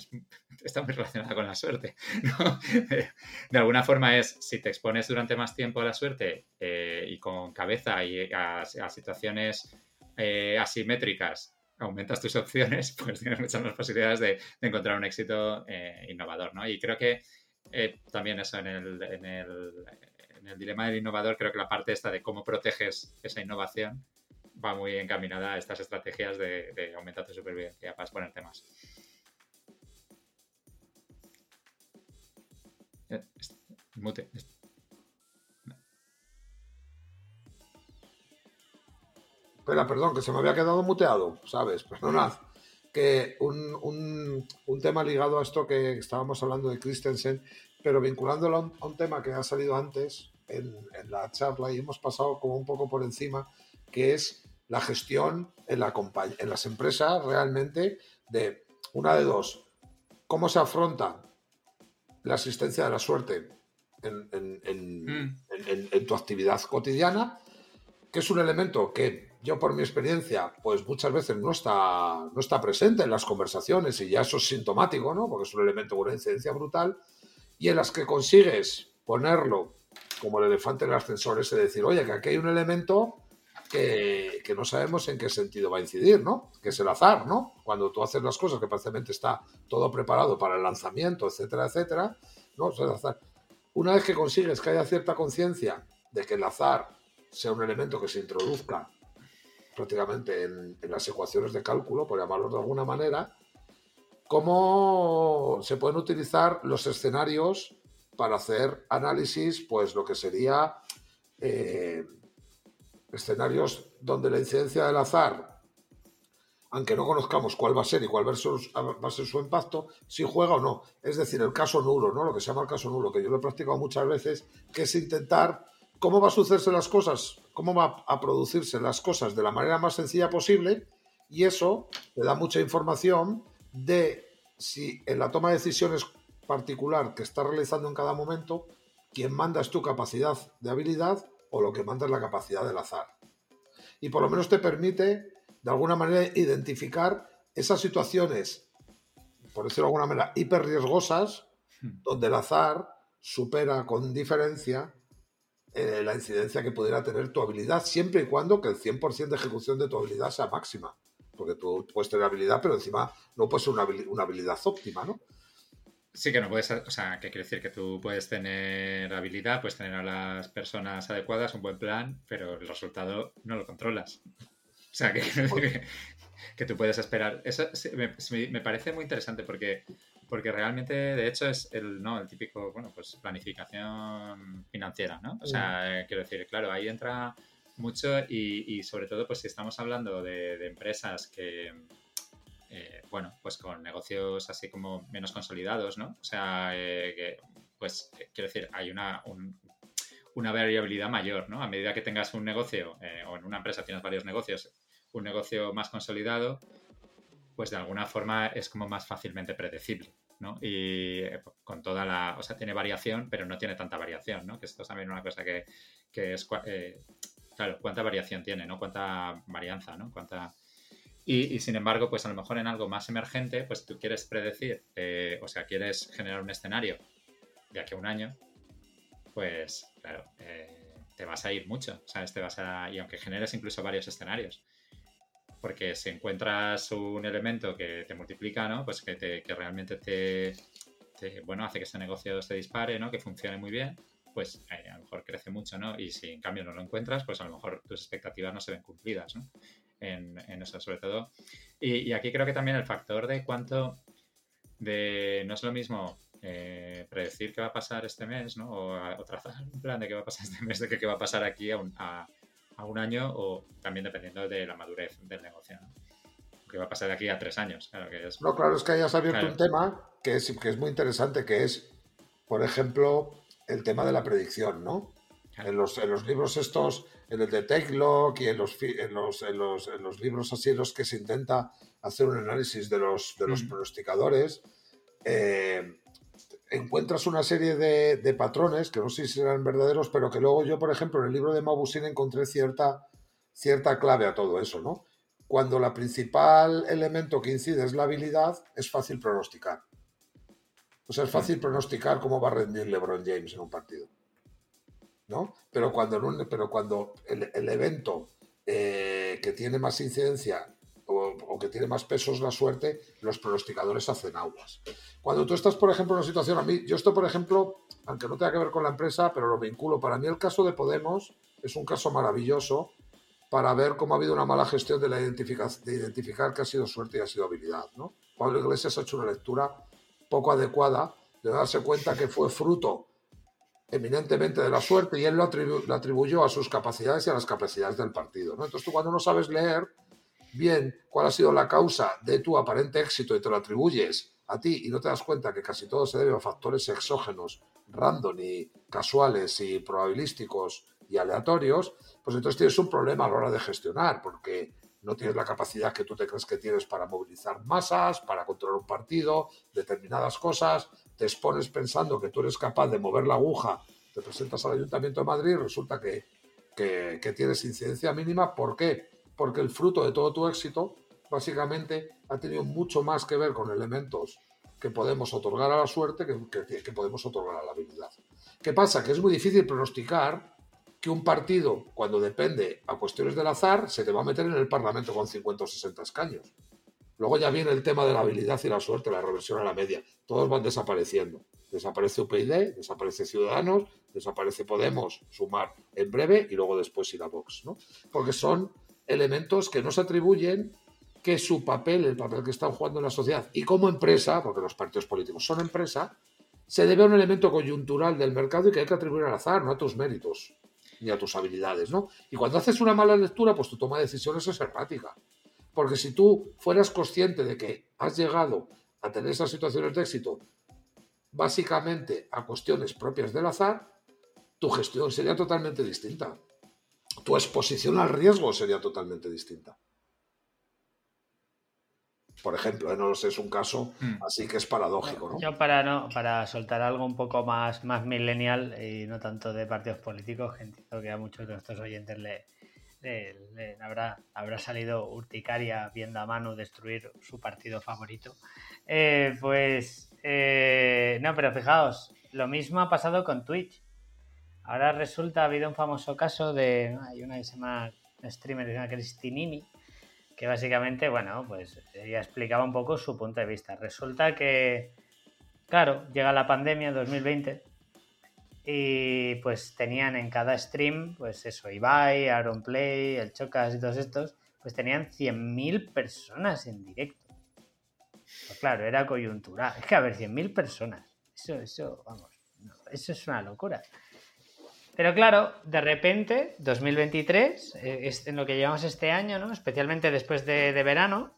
está muy relacionada con la suerte, ¿no? De alguna forma es, si te expones durante más tiempo a la suerte eh, y con cabeza y a, situaciones asimétricas aumentas tus opciones, pues tienes muchas más posibilidades de, encontrar un éxito eh, innovador, ¿no? Y creo que eh, también eso en el, en, el, en el, dilema del innovador, creo que la parte esta de cómo proteges esa innovación va muy encaminada a estas estrategias de, aumentar tu supervivencia para exponerte más. Eh, mute.
Espera, perdón, que se me había quedado muteado, ¿sabes? Perdonad. Que un, tema ligado a esto que estábamos hablando de Christensen, pero vinculándolo a un, tema que ha salido antes en, la charla y hemos pasado como un poco por encima, que es la gestión en, la en las empresas realmente de una de dos. ¿Cómo se afronta la asistencia de la suerte en, en mm. tu actividad cotidiana? Que es un elemento que yo por mi experiencia, pues muchas veces no está, no está presente en las conversaciones y ya eso es sintomático, ¿no? Porque es un elemento con una incidencia brutal y en las que consigues ponerlo como el elefante en el ascensor, es decir, oye, que aquí hay un elemento que, no sabemos en qué sentido va a incidir, ¿no? Que es el azar, ¿no? Cuando tú haces las cosas que parece está todo preparado para el lanzamiento, etcétera, etcétera, ¿no? Es el azar. Una vez que consigues que haya cierta conciencia de que el azar sea un elemento que se introduzca prácticamente en, las ecuaciones de cálculo, por llamarlo de alguna manera, cómo se pueden utilizar los escenarios para hacer análisis, pues lo que sería eh, escenarios donde la incidencia del azar, aunque no conozcamos cuál va a ser y cuál va a ser, su impacto, si juega o no. Es decir, el caso nulo, ¿no? Lo que se llama el caso nulo, que yo lo he practicado muchas veces, que es intentar cómo va a sucederse las cosas, cómo va a producirse las cosas de la manera más sencilla posible, y eso le da mucha información de si en la toma de decisiones particular que estás realizando en cada momento, quien manda es tu capacidad de habilidad o lo que manda es la capacidad del azar. Y por lo menos te permite, de alguna manera, identificar esas situaciones, por decirlo de alguna manera, hiper riesgosas, hmm. donde el azar supera con diferencia eh, la incidencia que pudiera tener tu habilidad, siempre y cuando que el 100% de ejecución de tu habilidad sea máxima. Porque tú puedes tener habilidad, pero encima no puede ser una, una habilidad óptima, ¿no?
Sí, que no puedes, o sea, que quiere decir que tú puedes tener habilidad, puedes tener a las personas adecuadas, un buen plan, pero el resultado no lo controlas. O sea, que, que, tú puedes esperar. Eso me, parece muy interesante porque, porque realmente, de hecho, es el, ¿no? el típico, bueno, pues planificación financiera, ¿no? O sea, eh, quiero decir, claro, ahí entra mucho y, y, sobre todo, pues si estamos hablando de empresas que eh, bueno, pues con negocios así como menos consolidados, ¿no? O sea, eh, que, pues eh, quiero decir, hay una, una variabilidad mayor, ¿no? A medida que tengas un negocio o en una empresa tienes varios negocios, un negocio más consolidado, pues de alguna forma es como más fácilmente predecible, ¿no? Y con toda la, o sea, tiene variación, pero no tiene tanta variación, ¿no? Que esto es también una cosa que, que es, claro, cuánta variación tiene, ¿no? Cuánta varianza, ¿no? Cuánta y, sin embargo, pues a lo mejor en algo más emergente, pues tú quieres predecir, eh, o sea, quieres generar un escenario de aquí a un año, pues claro, eh, te vas a ir mucho, ¿sabes? Te vas a, y aunque generes incluso varios escenarios, porque si encuentras un elemento que te multiplica, ¿no? Pues que, te, que realmente te, bueno, hace que ese negocio se dispare, ¿no? Que funcione muy bien, pues eh, a lo mejor crece mucho, ¿no? Y si en cambio no lo encuentras, pues a lo mejor tus expectativas no se ven cumplidas, ¿no? En, eso, sobre todo. Y, aquí creo que también el factor de cuánto, de no es lo mismo eh, predecir qué va a pasar este mes, ¿no? O, trazar un plan de qué va a pasar este mes, de qué va a pasar aquí a un, a, un año, o también dependiendo de la madurez del negocio, ¿no? ¿Qué va a pasar de aquí a tres años? Claro que es...
No, claro, es que hayas abierto un tema que es, que es muy interesante, que es, por ejemplo, el tema de la predicción, ¿no? En, los, en los libros estos en el de TechLog y en los, en los, en los, en los libros así en los que se intenta hacer un análisis de los, de los mm. pronosticadores, eh, encuentras una serie de, de, patrones que no sé si serán verdaderos, pero que luego yo, por ejemplo, en el libro de Mabusine encontré cierta, cierta clave a todo eso, ¿no? Cuando la principal elemento que incide es la habilidad, es fácil pronosticar. O sea, es fácil mm. pronosticar cómo va a rendir LeBron James en un partido. Pero cuando, el, evento eh, que tiene más incidencia o, que tiene más peso es la suerte, los pronosticadores hacen aguas. Cuando tú estás, por ejemplo, en una situación, a mí, yo esto, por ejemplo, aunque no tenga que ver con la empresa, pero lo vinculo, para mí el caso de Podemos es un caso maravilloso para ver cómo ha habido una mala gestión de, la de identificar que ha sido suerte y ha sido habilidad. ¿no? Pablo Iglesias ha hecho una lectura poco adecuada de darse cuenta que fue fruto eminentemente de la suerte y él lo, atribuyó a sus capacidades y a las capacidades del partido. Entonces tú cuando no sabes leer bien cuál ha sido la causa de tu aparente éxito y te lo atribuyes a ti y no te das cuenta que casi todo se debe a factores exógenos, random y casuales y probabilísticos y aleatorios, pues entonces tienes un problema a la hora de gestionar, porque no tienes la capacidad que tú te crees que tienes para movilizar masas, para controlar un partido, determinadas cosas, te expones pensando que tú eres capaz de mover la aguja, te presentas al Ayuntamiento de Madrid y resulta que, que, tienes incidencia mínima. ¿Por qué? Porque el fruto de todo tu éxito básicamente ha tenido mucho más que ver con elementos que podemos otorgar a la suerte que, que, podemos otorgar a la habilidad. ¿Qué pasa? Que es muy difícil pronosticar que un partido, cuando depende a cuestiones del azar, se te va a meter en el Parlamento con 50 o 60 escaños. Luego ya viene el tema de la habilidad y la suerte, la reversión a la media. Todos van desapareciendo. Desaparece UPyD, desaparece Ciudadanos, desaparece Podemos, sumar en breve y luego después ir a Vox. ¿no? Porque son elementos que no se atribuyen que su papel, el papel que están jugando en la sociedad y como empresa, porque los partidos políticos son empresa, se debe a un elemento coyuntural del mercado y que hay que atribuir al azar, no a tus méritos ni a tus habilidades, ¿no? Y cuando haces una mala lectura, pues tu toma de decisiones es errática. Porque si tú fueras consciente de que has llegado a tener esas situaciones de éxito básicamente a cuestiones propias del azar, tu gestión sería totalmente distinta. Tu exposición al riesgo sería totalmente distinta. Por ejemplo, ¿eh? no lo sé, es un caso hmm. así que es paradójico, ¿no?
Yo para no, para soltar algo un poco más, más millennial y no tanto de partidos políticos, que entiendo que a muchos de nuestros oyentes le, habrá, habrá salido urticaria viendo a Manu destruir su partido favorito. Eh, pues eh, no, pero fijaos, lo mismo ha pasado con Twitch. Ahora resulta, ha habido un famoso caso de, hay una que se llama streamer, se llama Cristinini, que básicamente, bueno, pues ella explicaba un poco su punto de vista. Resulta que, claro, llega la pandemia 2020 y pues tenían en cada stream, pues eso, Ibai, Aaron Play, el Chocas y todos estos, pues tenían 100.000 personas en directo. Pues claro, era coyuntural. Es que a ver, 100.000 personas. Eso, eso, vamos, eso es una locura. Pero claro, de repente, 2023, eh, en lo que llevamos este año, ¿no? especialmente después de, verano,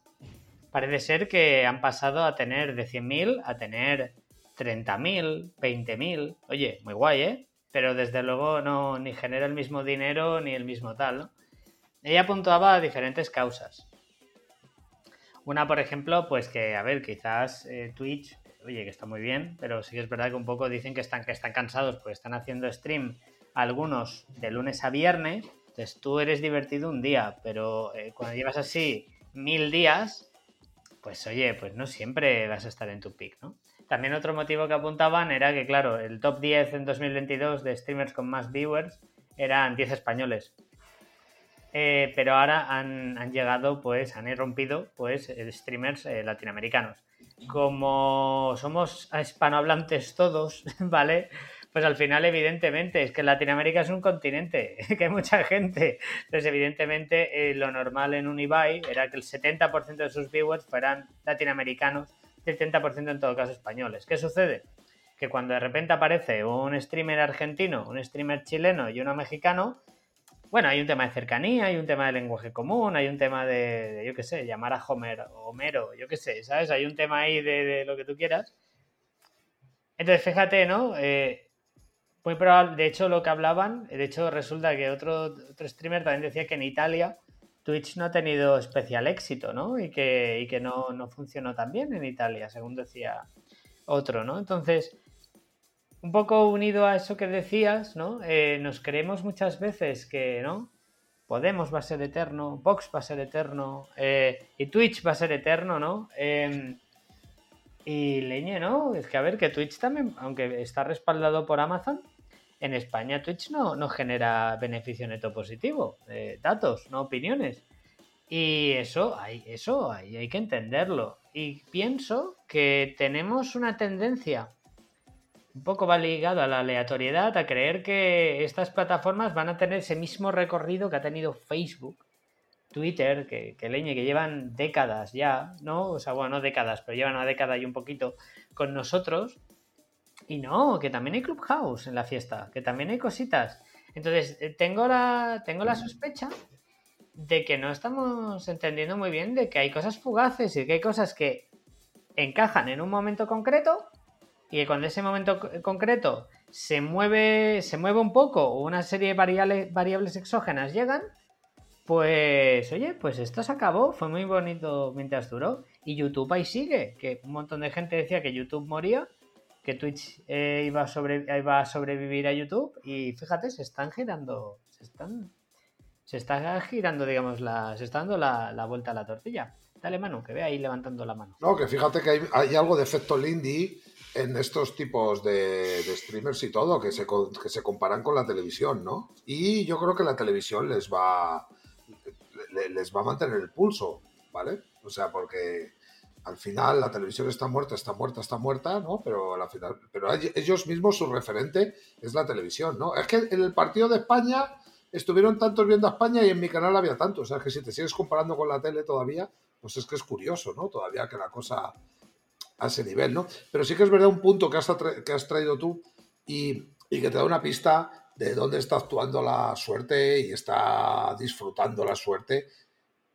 parece ser que han pasado a tener de 100.000 a tener 30.000, 20.000. Oye, muy guay, ¿eh? Pero desde luego no ni genera el mismo dinero ni el mismo tal, ¿no? Ella puntuaba diferentes causas. Una, por ejemplo, pues que, a ver, quizás eh, Twitch, oye, que está muy bien, pero sí que es verdad que un poco dicen que están, que están cansados, pues están haciendo stream algunos de lunes a viernes, entonces tú eres divertido un día, pero eh, cuando llevas así mil días, pues oye, pues no siempre vas a estar en tu pick, ¿no? También otro motivo que apuntaban era que, claro, el top 10 en 2022 de streamers con más viewers eran 10 españoles. Eh, pero ahora han, llegado, pues, han irrumpido, pues, streamers eh, latinoamericanos. Como somos hispanohablantes todos, ¿vale? Pues al final, evidentemente, es que Latinoamérica es un continente, que hay mucha gente. Entonces, evidentemente, eh, lo normal en un Ibai era que el 70% de sus viewers fueran latinoamericanos, el 30% en todo caso españoles. ¿Qué sucede? Que cuando de repente aparece un streamer argentino, un streamer chileno y uno mexicano, bueno, hay un tema de cercanía, hay un tema de lenguaje común, hay un tema de, yo qué sé, llamar a Homer Homero, yo qué sé, ¿sabes? Hay un tema ahí de, lo que tú quieras. Entonces, fíjate, ¿no? Eh, muy probable, de hecho, lo que hablaban, de hecho, resulta que otro, otro streamer también decía que en Italia Twitch no ha tenido especial éxito, ¿no? Y que, que no, funcionó tan bien en Italia, según decía otro, ¿no? Entonces, un poco unido a eso que decías, ¿no? Eh, nos creemos muchas veces que, ¿no? Podemos va a ser eterno, Vox va a ser eterno, eh, y Twitch va a ser eterno, ¿no? Em, y leñe, ¿no? Es que a ver, que Twitch también, aunque está respaldado por Amazon, en España Twitch no, no genera beneficio neto positivo, eh, datos, no opiniones. Y eso, hay, eso hay, hay que entenderlo. Y pienso que tenemos una tendencia, un poco va ligado a la aleatoriedad, a creer que estas plataformas van a tener ese mismo recorrido que ha tenido Facebook, Twitter, que, que que llevan décadas ya, ¿no? O sea, bueno, no décadas, pero llevan una década y un poquito con nosotros y no, que también hay Clubhouse en la fiesta, que también hay cositas. Entonces, eh, tengo la, tengo la sospecha de que no estamos entendiendo muy bien de que hay cosas fugaces y que hay cosas que encajan en un momento concreto y que cuando ese momento concreto se mueve, se mueve un poco o una serie de variables, variables exógenas llegan, pues oye, pues esto se acabó, fue muy bonito mientras duró y YouTube ahí sigue, que un montón de gente decía que YouTube moría que Twitch eh, iba, a sobrevivir a YouTube y fíjate, se están girando, se están, se está girando, digamos, la, se está dando la, vuelta a la tortilla. Dale, mano, que ve ahí levantando la mano.
No, que fíjate que hay, algo de efecto Lindy en estos tipos de, streamers y todo, que se, que se comparan con la televisión, ¿no? Y yo creo que la televisión les va, les va a mantener el pulso, ¿vale? O sea, porque al final la televisión está muerta, está muerta, está muerta, ¿no? Pero al final, pero ellos mismos su referente es la televisión, ¿no? Es que en el partido de España estuvieron tantos viendo a España y en mi canal había tantos. O sea, que si te sigues comparando con la tele todavía, pues es que es curioso, ¿no? Todavía que la cosa a ese nivel, ¿no? Pero sí que es verdad un punto que has, que has traído tú y, y que te da una pista de dónde está actuando la suerte y está disfrutando la suerte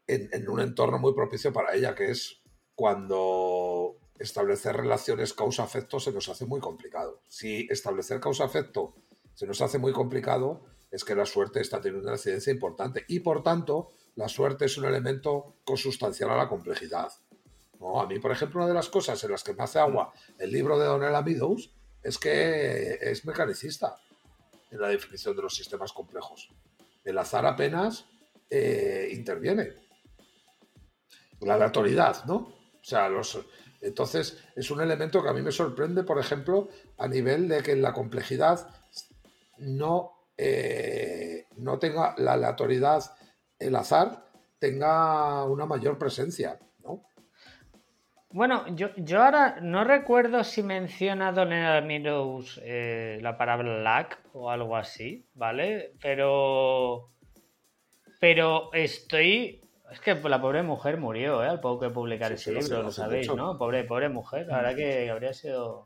en, un entorno muy propicio para ella, que es cuando establecer relaciones causa-efecto se nos hace muy complicado. Si establecer causa-efecto se nos hace muy complicado, es que la suerte está teniendo una incidencia importante y por tanto la suerte es un elemento consustancial a la complejidad. ¿No? A mí, por ejemplo, una de las cosas en las que me hace agua el libro de Donella Meadows es que es mecanicista en la definición de los sistemas complejos. El azar apenas eh, interviene. La aleatoriedad, ¿no? O sea, los, entonces es un elemento que a mí me sorprende, por ejemplo, a nivel de que la complejidad no, eh, no tenga la aleatoriedad, el azar, tenga una mayor presencia.
Bueno, yo, yo ahora no recuerdo si menciona Don Meadows eh, la palabra lag o algo así, ¿vale? Pero. Pero estoy. Es que la pobre mujer murió, ¿eh? Al poco que publicar ese libro, lo sabéis, ¿no? Pobre, pobre mujer, la verdad que habría sido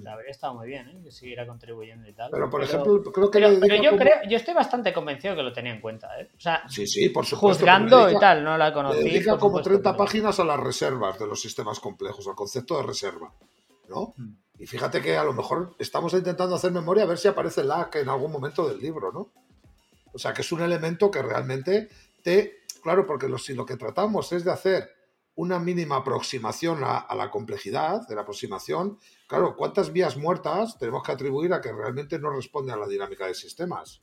la habría estado muy bien, ¿eh? que siguiera contribuyendo y tal.
Pero, por ejemplo, creo que.
Pero, yo, creo, yo estoy bastante convencido que lo tenía en cuenta, ¿eh? O sea,
sí, sí, por supuesto.
Juzgando y tal, no la conocí.
dedica como 30 páginas a las reservas de los sistemas complejos, al concepto de reserva, ¿no? Hmm. Y fíjate que a lo mejor estamos intentando hacer memoria a ver si aparece la que en algún momento del libro, ¿no? O sea, que es un elemento que realmente te. Claro, porque si lo que tratamos es de hacer una mínima aproximación a, la complejidad de la aproximación, claro, ¿cuántas vías muertas tenemos que atribuir a que realmente no responden a la dinámica de sistemas?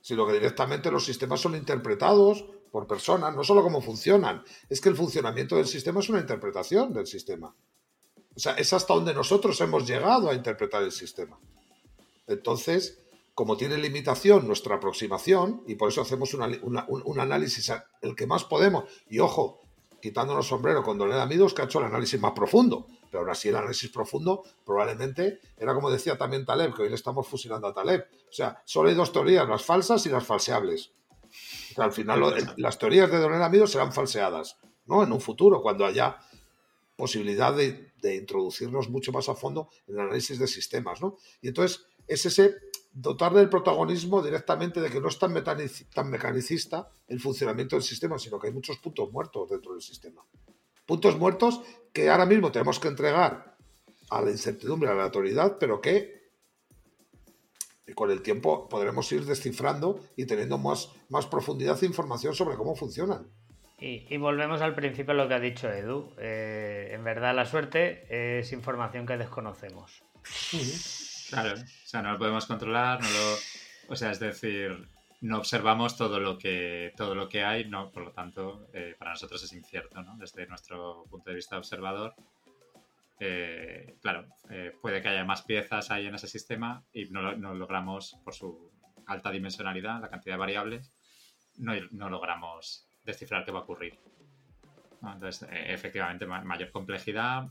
Sino que directamente los sistemas son interpretados por personas, no solo cómo funcionan, es que el funcionamiento del sistema es una interpretación del sistema. O sea, es hasta donde nosotros hemos llegado a interpretar el sistema. Entonces, como tiene limitación nuestra aproximación, y por eso hacemos un análisis el que más podemos, y ojo, quitándonos sombrero con Doneda Midos, que ha hecho el análisis más profundo, pero aún así el análisis profundo probablemente era como decía también Taleb, que hoy le estamos fusilando a Taleb. O sea, solo hay dos teorías, las falsas y las falseables. al final las teorías de Doneda Midos serán falseadas, ¿no? En un futuro, cuando haya posibilidad de, de, introducirnos mucho más a fondo en el análisis de sistemas, ¿no? Y entonces es ese dotar del protagonismo directamente de que no es tan, tan mecanicista el funcionamiento del sistema, sino que hay muchos puntos muertos dentro del sistema. Puntos muertos que ahora mismo tenemos que entregar a la incertidumbre, a la autoridad, pero que con el tiempo podremos ir descifrando y teniendo más, más profundidad e información sobre cómo funcionan.
Y, volvemos al principio a lo que ha dicho Edu. Eh, en verdad la suerte es información que desconocemos.
Claro, o sea, no lo podemos controlar, no lo, o sea, es decir, no observamos todo lo que todo lo que hay, no, por lo tanto, eh, para nosotros es incierto, ¿no? Desde nuestro punto de vista observador, eh, claro, eh, puede que haya más piezas ahí en ese sistema y no, no, logramos, por su alta dimensionalidad, la cantidad de variables, no, no logramos descifrar qué va a ocurrir. Entonces, efectivamente, mayor complejidad,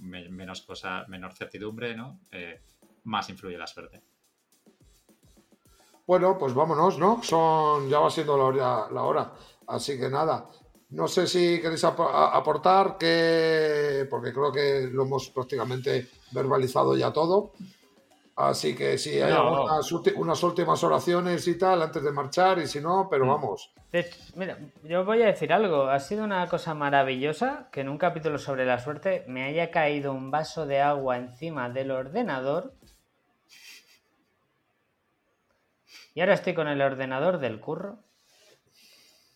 Menos cosa, menor certidumbre, ¿no? Eh, más influye la suerte.
Bueno, pues vámonos, ¿no? Son, ya va siendo la hora, la hora. Así que nada. No sé si queréis aportar, que, porque creo que lo hemos prácticamente verbalizado ya todo. Así que si hay unas últimas oraciones y tal antes de marchar, y si no, pero mm. vamos.
mira, yo voy a decir algo. Ha sido una cosa maravillosa que en un capítulo sobre la suerte me haya caído un vaso de agua encima del ordenador. Y ahora estoy con el ordenador del curro.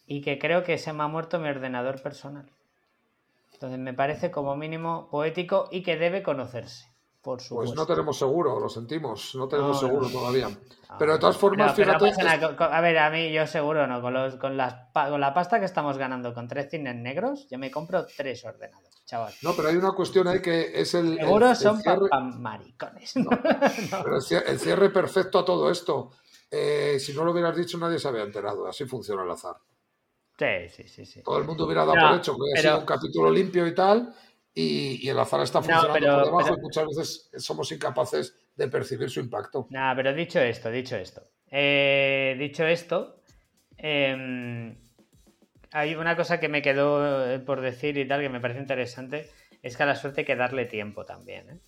Y que creo que se me ha muerto mi ordenador personal. Entonces me parece como mínimo poético y que debe conocerse. Por
Pues no tenemos seguro, lo sentimos, no tenemos
No,
seguro
no.
todavía.
Ah,
Pero de todas formas, fíjate.
nada, a ver, a mí yo seguro no. Con, los, con, las, con la pasta que estamos ganando con tres cines negros, yo me compro tres ordenadores, chaval.
No, pero hay una cuestión ahí que es el.
Seguro
el
son
cierre-
pa- pa maricones.
Pero el cier- el cierre perfecto a todo esto. eh, si no lo hubieras dicho, nadie se había enterado. Así funciona el azar.
Sí, sí, sí, sí.
Todo el mundo hubiera dado
No,
por hecho que hubiera
pero-
sido un capítulo limpio y tal. Y, y el azar está
No,
funcionando
pero-
por debajo
pero-
y muchas veces somos incapaces de percibir su impacto.
Nada, pero dicho esto, dicho esto. eh, dicho esto, em, hay una cosa que me quedó eh, por decir y tal que me parece interesante, es que a la suerte hay que darle tiempo también.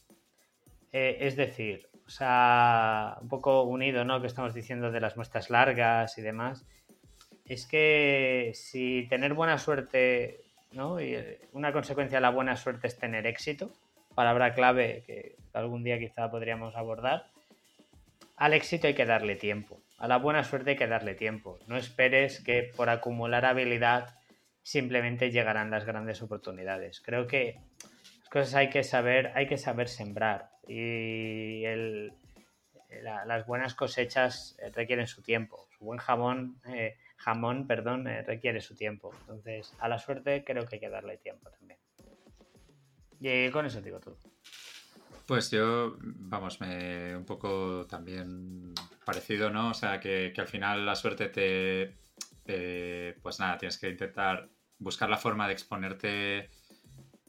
Eh, es decir, o sea, un poco unido, ¿no? Que estamos diciendo de las muestras largas y demás. Es que si tener buena suerte, eh, una consecuencia de la buena suerte es tener éxito, palabra clave que algún día quizá podríamos abordar. Al éxito hay que darle tiempo. A la buena suerte hay que darle tiempo. No esperes que por acumular habilidad simplemente llegarán las grandes oportunidades. Creo que las cosas hay que saber, hay que saber sembrar. Y las buenas cosechas eh, requieren su tiempo. Su buen jamón, eh, jamón, perdón, eh, requiere su tiempo. Entonces, a la suerte creo que hay que darle tiempo también. Y con eso digo todo.
Pues yo, vamos, me un poco también parecido, ¿no? O sea, que, que al final la suerte te... eh, pues nada, tienes que intentar buscar la forma de exponerte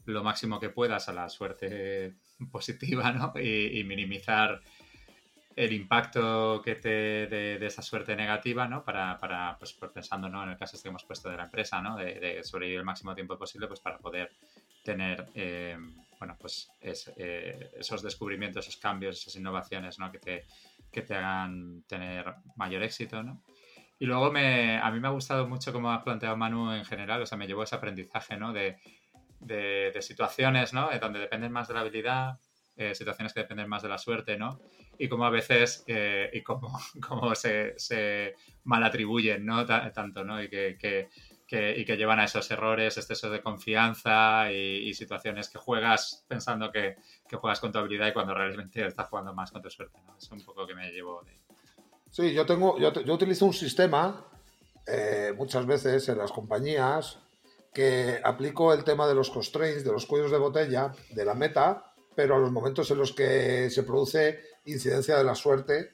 lo máximo que puedas a la suerte positiva, ¿no? Y minimizar el impacto que te de, de esa suerte negativa, ¿no? Para, para pues, pues pensando, ¿no? En el caso este que hemos puesto de la empresa, ¿no? De, de sobrevivir el máximo tiempo posible, pues para poder tener, eh, bueno, pues es, eh, esos descubrimientos, esos cambios, esas innovaciones, ¿no? Que te, que te hagan tener mayor éxito, ¿no? Y luego me, a mí me ha gustado mucho cómo ha planteado Manu en general, o sea, me llevó ese aprendizaje, ¿no? De, de, de situaciones, ¿no? Donde dependen más de la habilidad, eh, situaciones que dependen más de la suerte, ¿no? Y cómo a veces, eh, y cómo, cómo se, se malatribuyen, ¿no? Ta- tanto, ¿no? Y que, y que llevan a esos errores, excesos de confianza y, situaciones que juegas pensando que, que juegas con tu habilidad y cuando realmente estás jugando más con tu suerte. Es un poco que me llevo de...
Sí, yo tengo, yo, yo utilizo un sistema eh, muchas veces en las compañías que aplico el tema de los constraints, de los cuellos de botella, de la meta, pero a los momentos en los que se produce incidencia de la suerte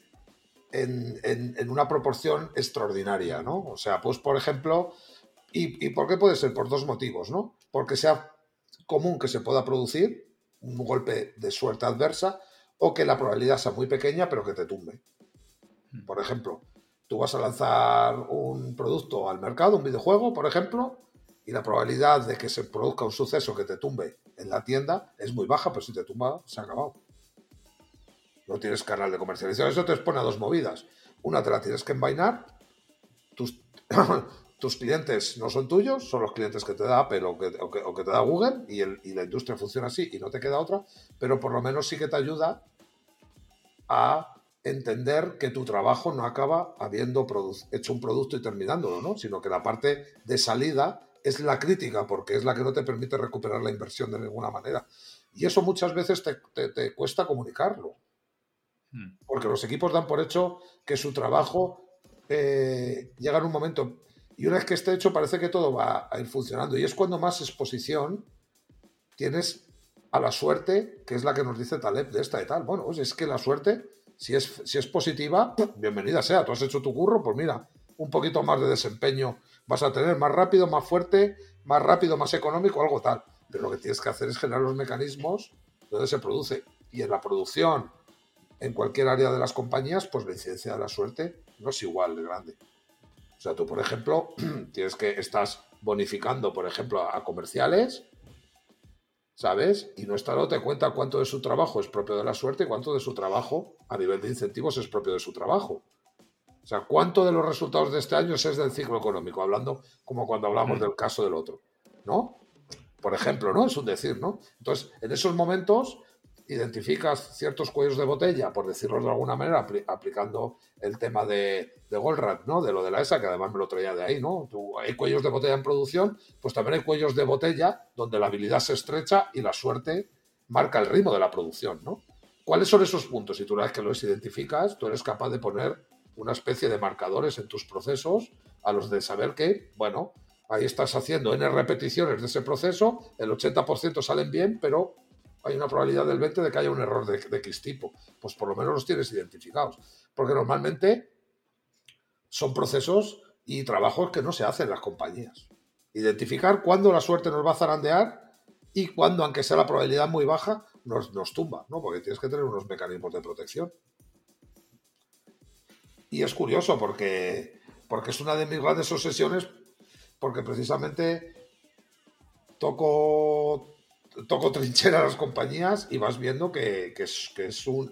en, en- en una proporción extraordinaria, ¿no? O sea, pues por ejemplo, ¿y, y por qué puede ser? Por dos motivos, ¿no? Porque sea común que se pueda producir un golpe de suerte adversa o que la probabilidad sea muy pequeña pero que te tumbe. Por ejemplo, tú vas a lanzar un producto al mercado, un videojuego, por ejemplo, y la probabilidad de que se produzca un suceso que te tumbe en la tienda es muy baja, pero si te tumba, se ha acabado. No tienes canal de comercialización. Eso te expone a dos movidas. Una te la tienes que envainar. Tus, tus clientes no son tuyos, son los clientes que te da Apple o que, o que- te da Google y, el- y la industria funciona así y no te queda otra, pero por lo menos sí que te ayuda a entender que tu trabajo no acaba habiendo hecho un producto y terminándolo, ¿no? Sino que la parte de salida es la crítica, porque es la que no te permite recuperar la inversión de ninguna manera. Y eso muchas veces te, te- te cuesta comunicarlo,
Mm.
porque los equipos dan por hecho que su trabajo eh, llega en un momento y una vez que esté hecho parece que todo va a ir funcionando. Y es cuando más exposición tienes a la suerte, que es la que nos dice Taleb de esta y tal. Bueno, pues es que la suerte, si es, si es positiva, bienvenida sea. Tú has hecho tu curro, pues mira, un poquito más de desempeño vas a tener, más rápido, más fuerte, más rápido, más económico, algo tal. Pero lo que tienes que hacer es generar los mecanismos donde se produce. Y en la producción, en cualquier área de las compañías, pues la incidencia de la suerte no es igual de grande. O sea, tú, por ejemplo, tienes que estás bonificando, por ejemplo, a, comerciales, ¿sabes? Y no está te cuenta cuánto de su trabajo es propio de la suerte y cuánto de su trabajo a nivel de incentivos es propio de su trabajo. O sea, cuánto de los resultados de este año es del ciclo económico, hablando como cuando hablamos del caso del otro, ¿no? Por ejemplo, ¿no? Es un decir, ¿no? Entonces, en esos momentos identificas ciertos cuellos de botella, por decirlo de alguna manera, apli- aplicando el tema de, de Goldratt, ¿no? De lo de la ESA, que además me lo traía de ahí, ¿no? Hay cuellos de botella en producción, pues también hay cuellos de botella donde la habilidad se estrecha y la suerte marca el ritmo de la producción, ¿no? ¿cuáles son esos puntos? Y tú una vez que los identificas, tú eres capaz de poner una especie de marcadores en tus procesos a los de saber que, bueno, ahí estás haciendo N repeticiones de ese proceso, el 80% salen bien, pero hay una probabilidad del 20% de que haya un error de, de X tipo. Pues por lo menos los tienes identificados. Porque normalmente son procesos y trabajos que no se hacen en las compañías. Identificar cuándo la suerte nos va a zarandear y cuándo, aunque sea la probabilidad muy baja, nos, nos tumba, ¿no? Porque tienes que tener unos mecanismos de protección. Y es curioso porque, porque es una de mis grandes obsesiones, porque precisamente toco, toco trinchera a las compañías y vas viendo que, que es, que es un,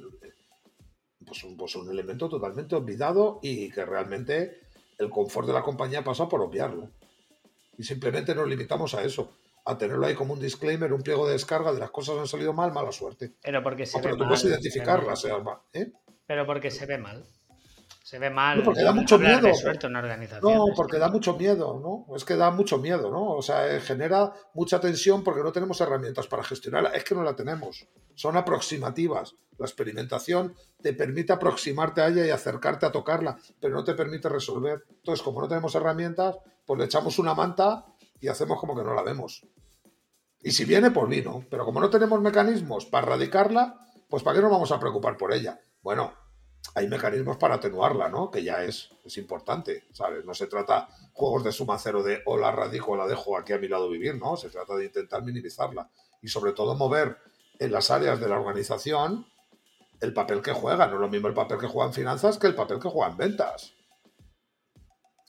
pues un, pues un elemento totalmente olvidado y que realmente el confort de la compañía pasa por obviarlo. Y simplemente nos limitamos a eso, a tenerlo ahí como un disclaimer, un pliego de descarga de las cosas han salido mal, mala suerte.
Pero porque se
No, pero
ve
tú
mal.
puedes
se ve
identificarlas. ¿eh?
Pero porque se ve mal. Se ve mal.
No, porque da mucho miedo.
suerte en una organización.
No, porque da mucho miedo, ¿no? Es que da mucho miedo, ¿no? O sea, eh, genera mucha tensión porque no tenemos herramientas para gestionarla. Es que no la tenemos. Son aproximativas. La experimentación te permite aproximarte a ella y acercarte a tocarla, pero no te permite resolver. Entonces, como no tenemos herramientas, pues le echamos una manta y hacemos como que no la vemos. Y si viene, pues vino. Pero como no tenemos mecanismos para erradicarla, pues ¿para qué nos vamos a preocupar por ella? Bueno, hay mecanismos para atenuarla, ¿no? Que ya es, es importante, ¿sabes? No se trata juegos de suma cero de o la radico o la dejo aquí a mi lado vivir, ¿no? Se trata de intentar minimizarla y sobre todo mover en las áreas de la organización el papel que juega. No es lo mismo el papel que juega en finanzas que el papel que juega en ventas.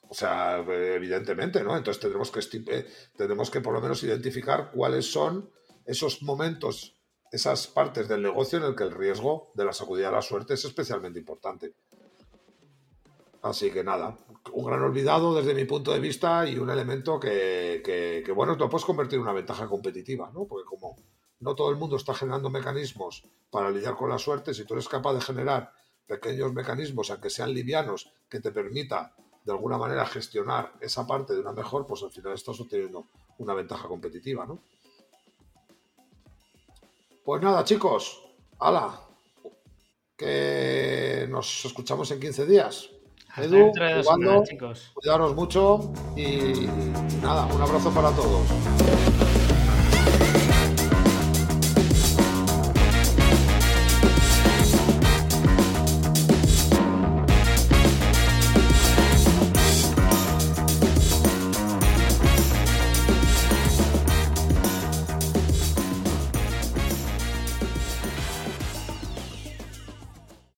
O sea, evidentemente, ¿no? Entonces tendremos que, eh, tendremos que por lo menos identificar cuáles son esos momentos, esas partes del negocio en el que el riesgo de la sacudida de la suerte es especialmente importante. Así que nada, un gran olvidado desde mi punto de vista y un elemento que, que, bueno, lo puedes convertir en una ventaja competitiva, ¿no? Porque como no todo el mundo está generando mecanismos para lidiar con la suerte, si tú eres capaz de generar pequeños mecanismos, aunque sean livianos, que te permita de alguna manera gestionar esa parte de una mejor, pues al final estás obteniendo una ventaja competitiva, ¿no? Pues nada, chicos, ala, que nos escuchamos en 15 días.
Hasta
Edu, jugando,
semanas, chicos.
cuidaros mucho y nada, un abrazo para todos.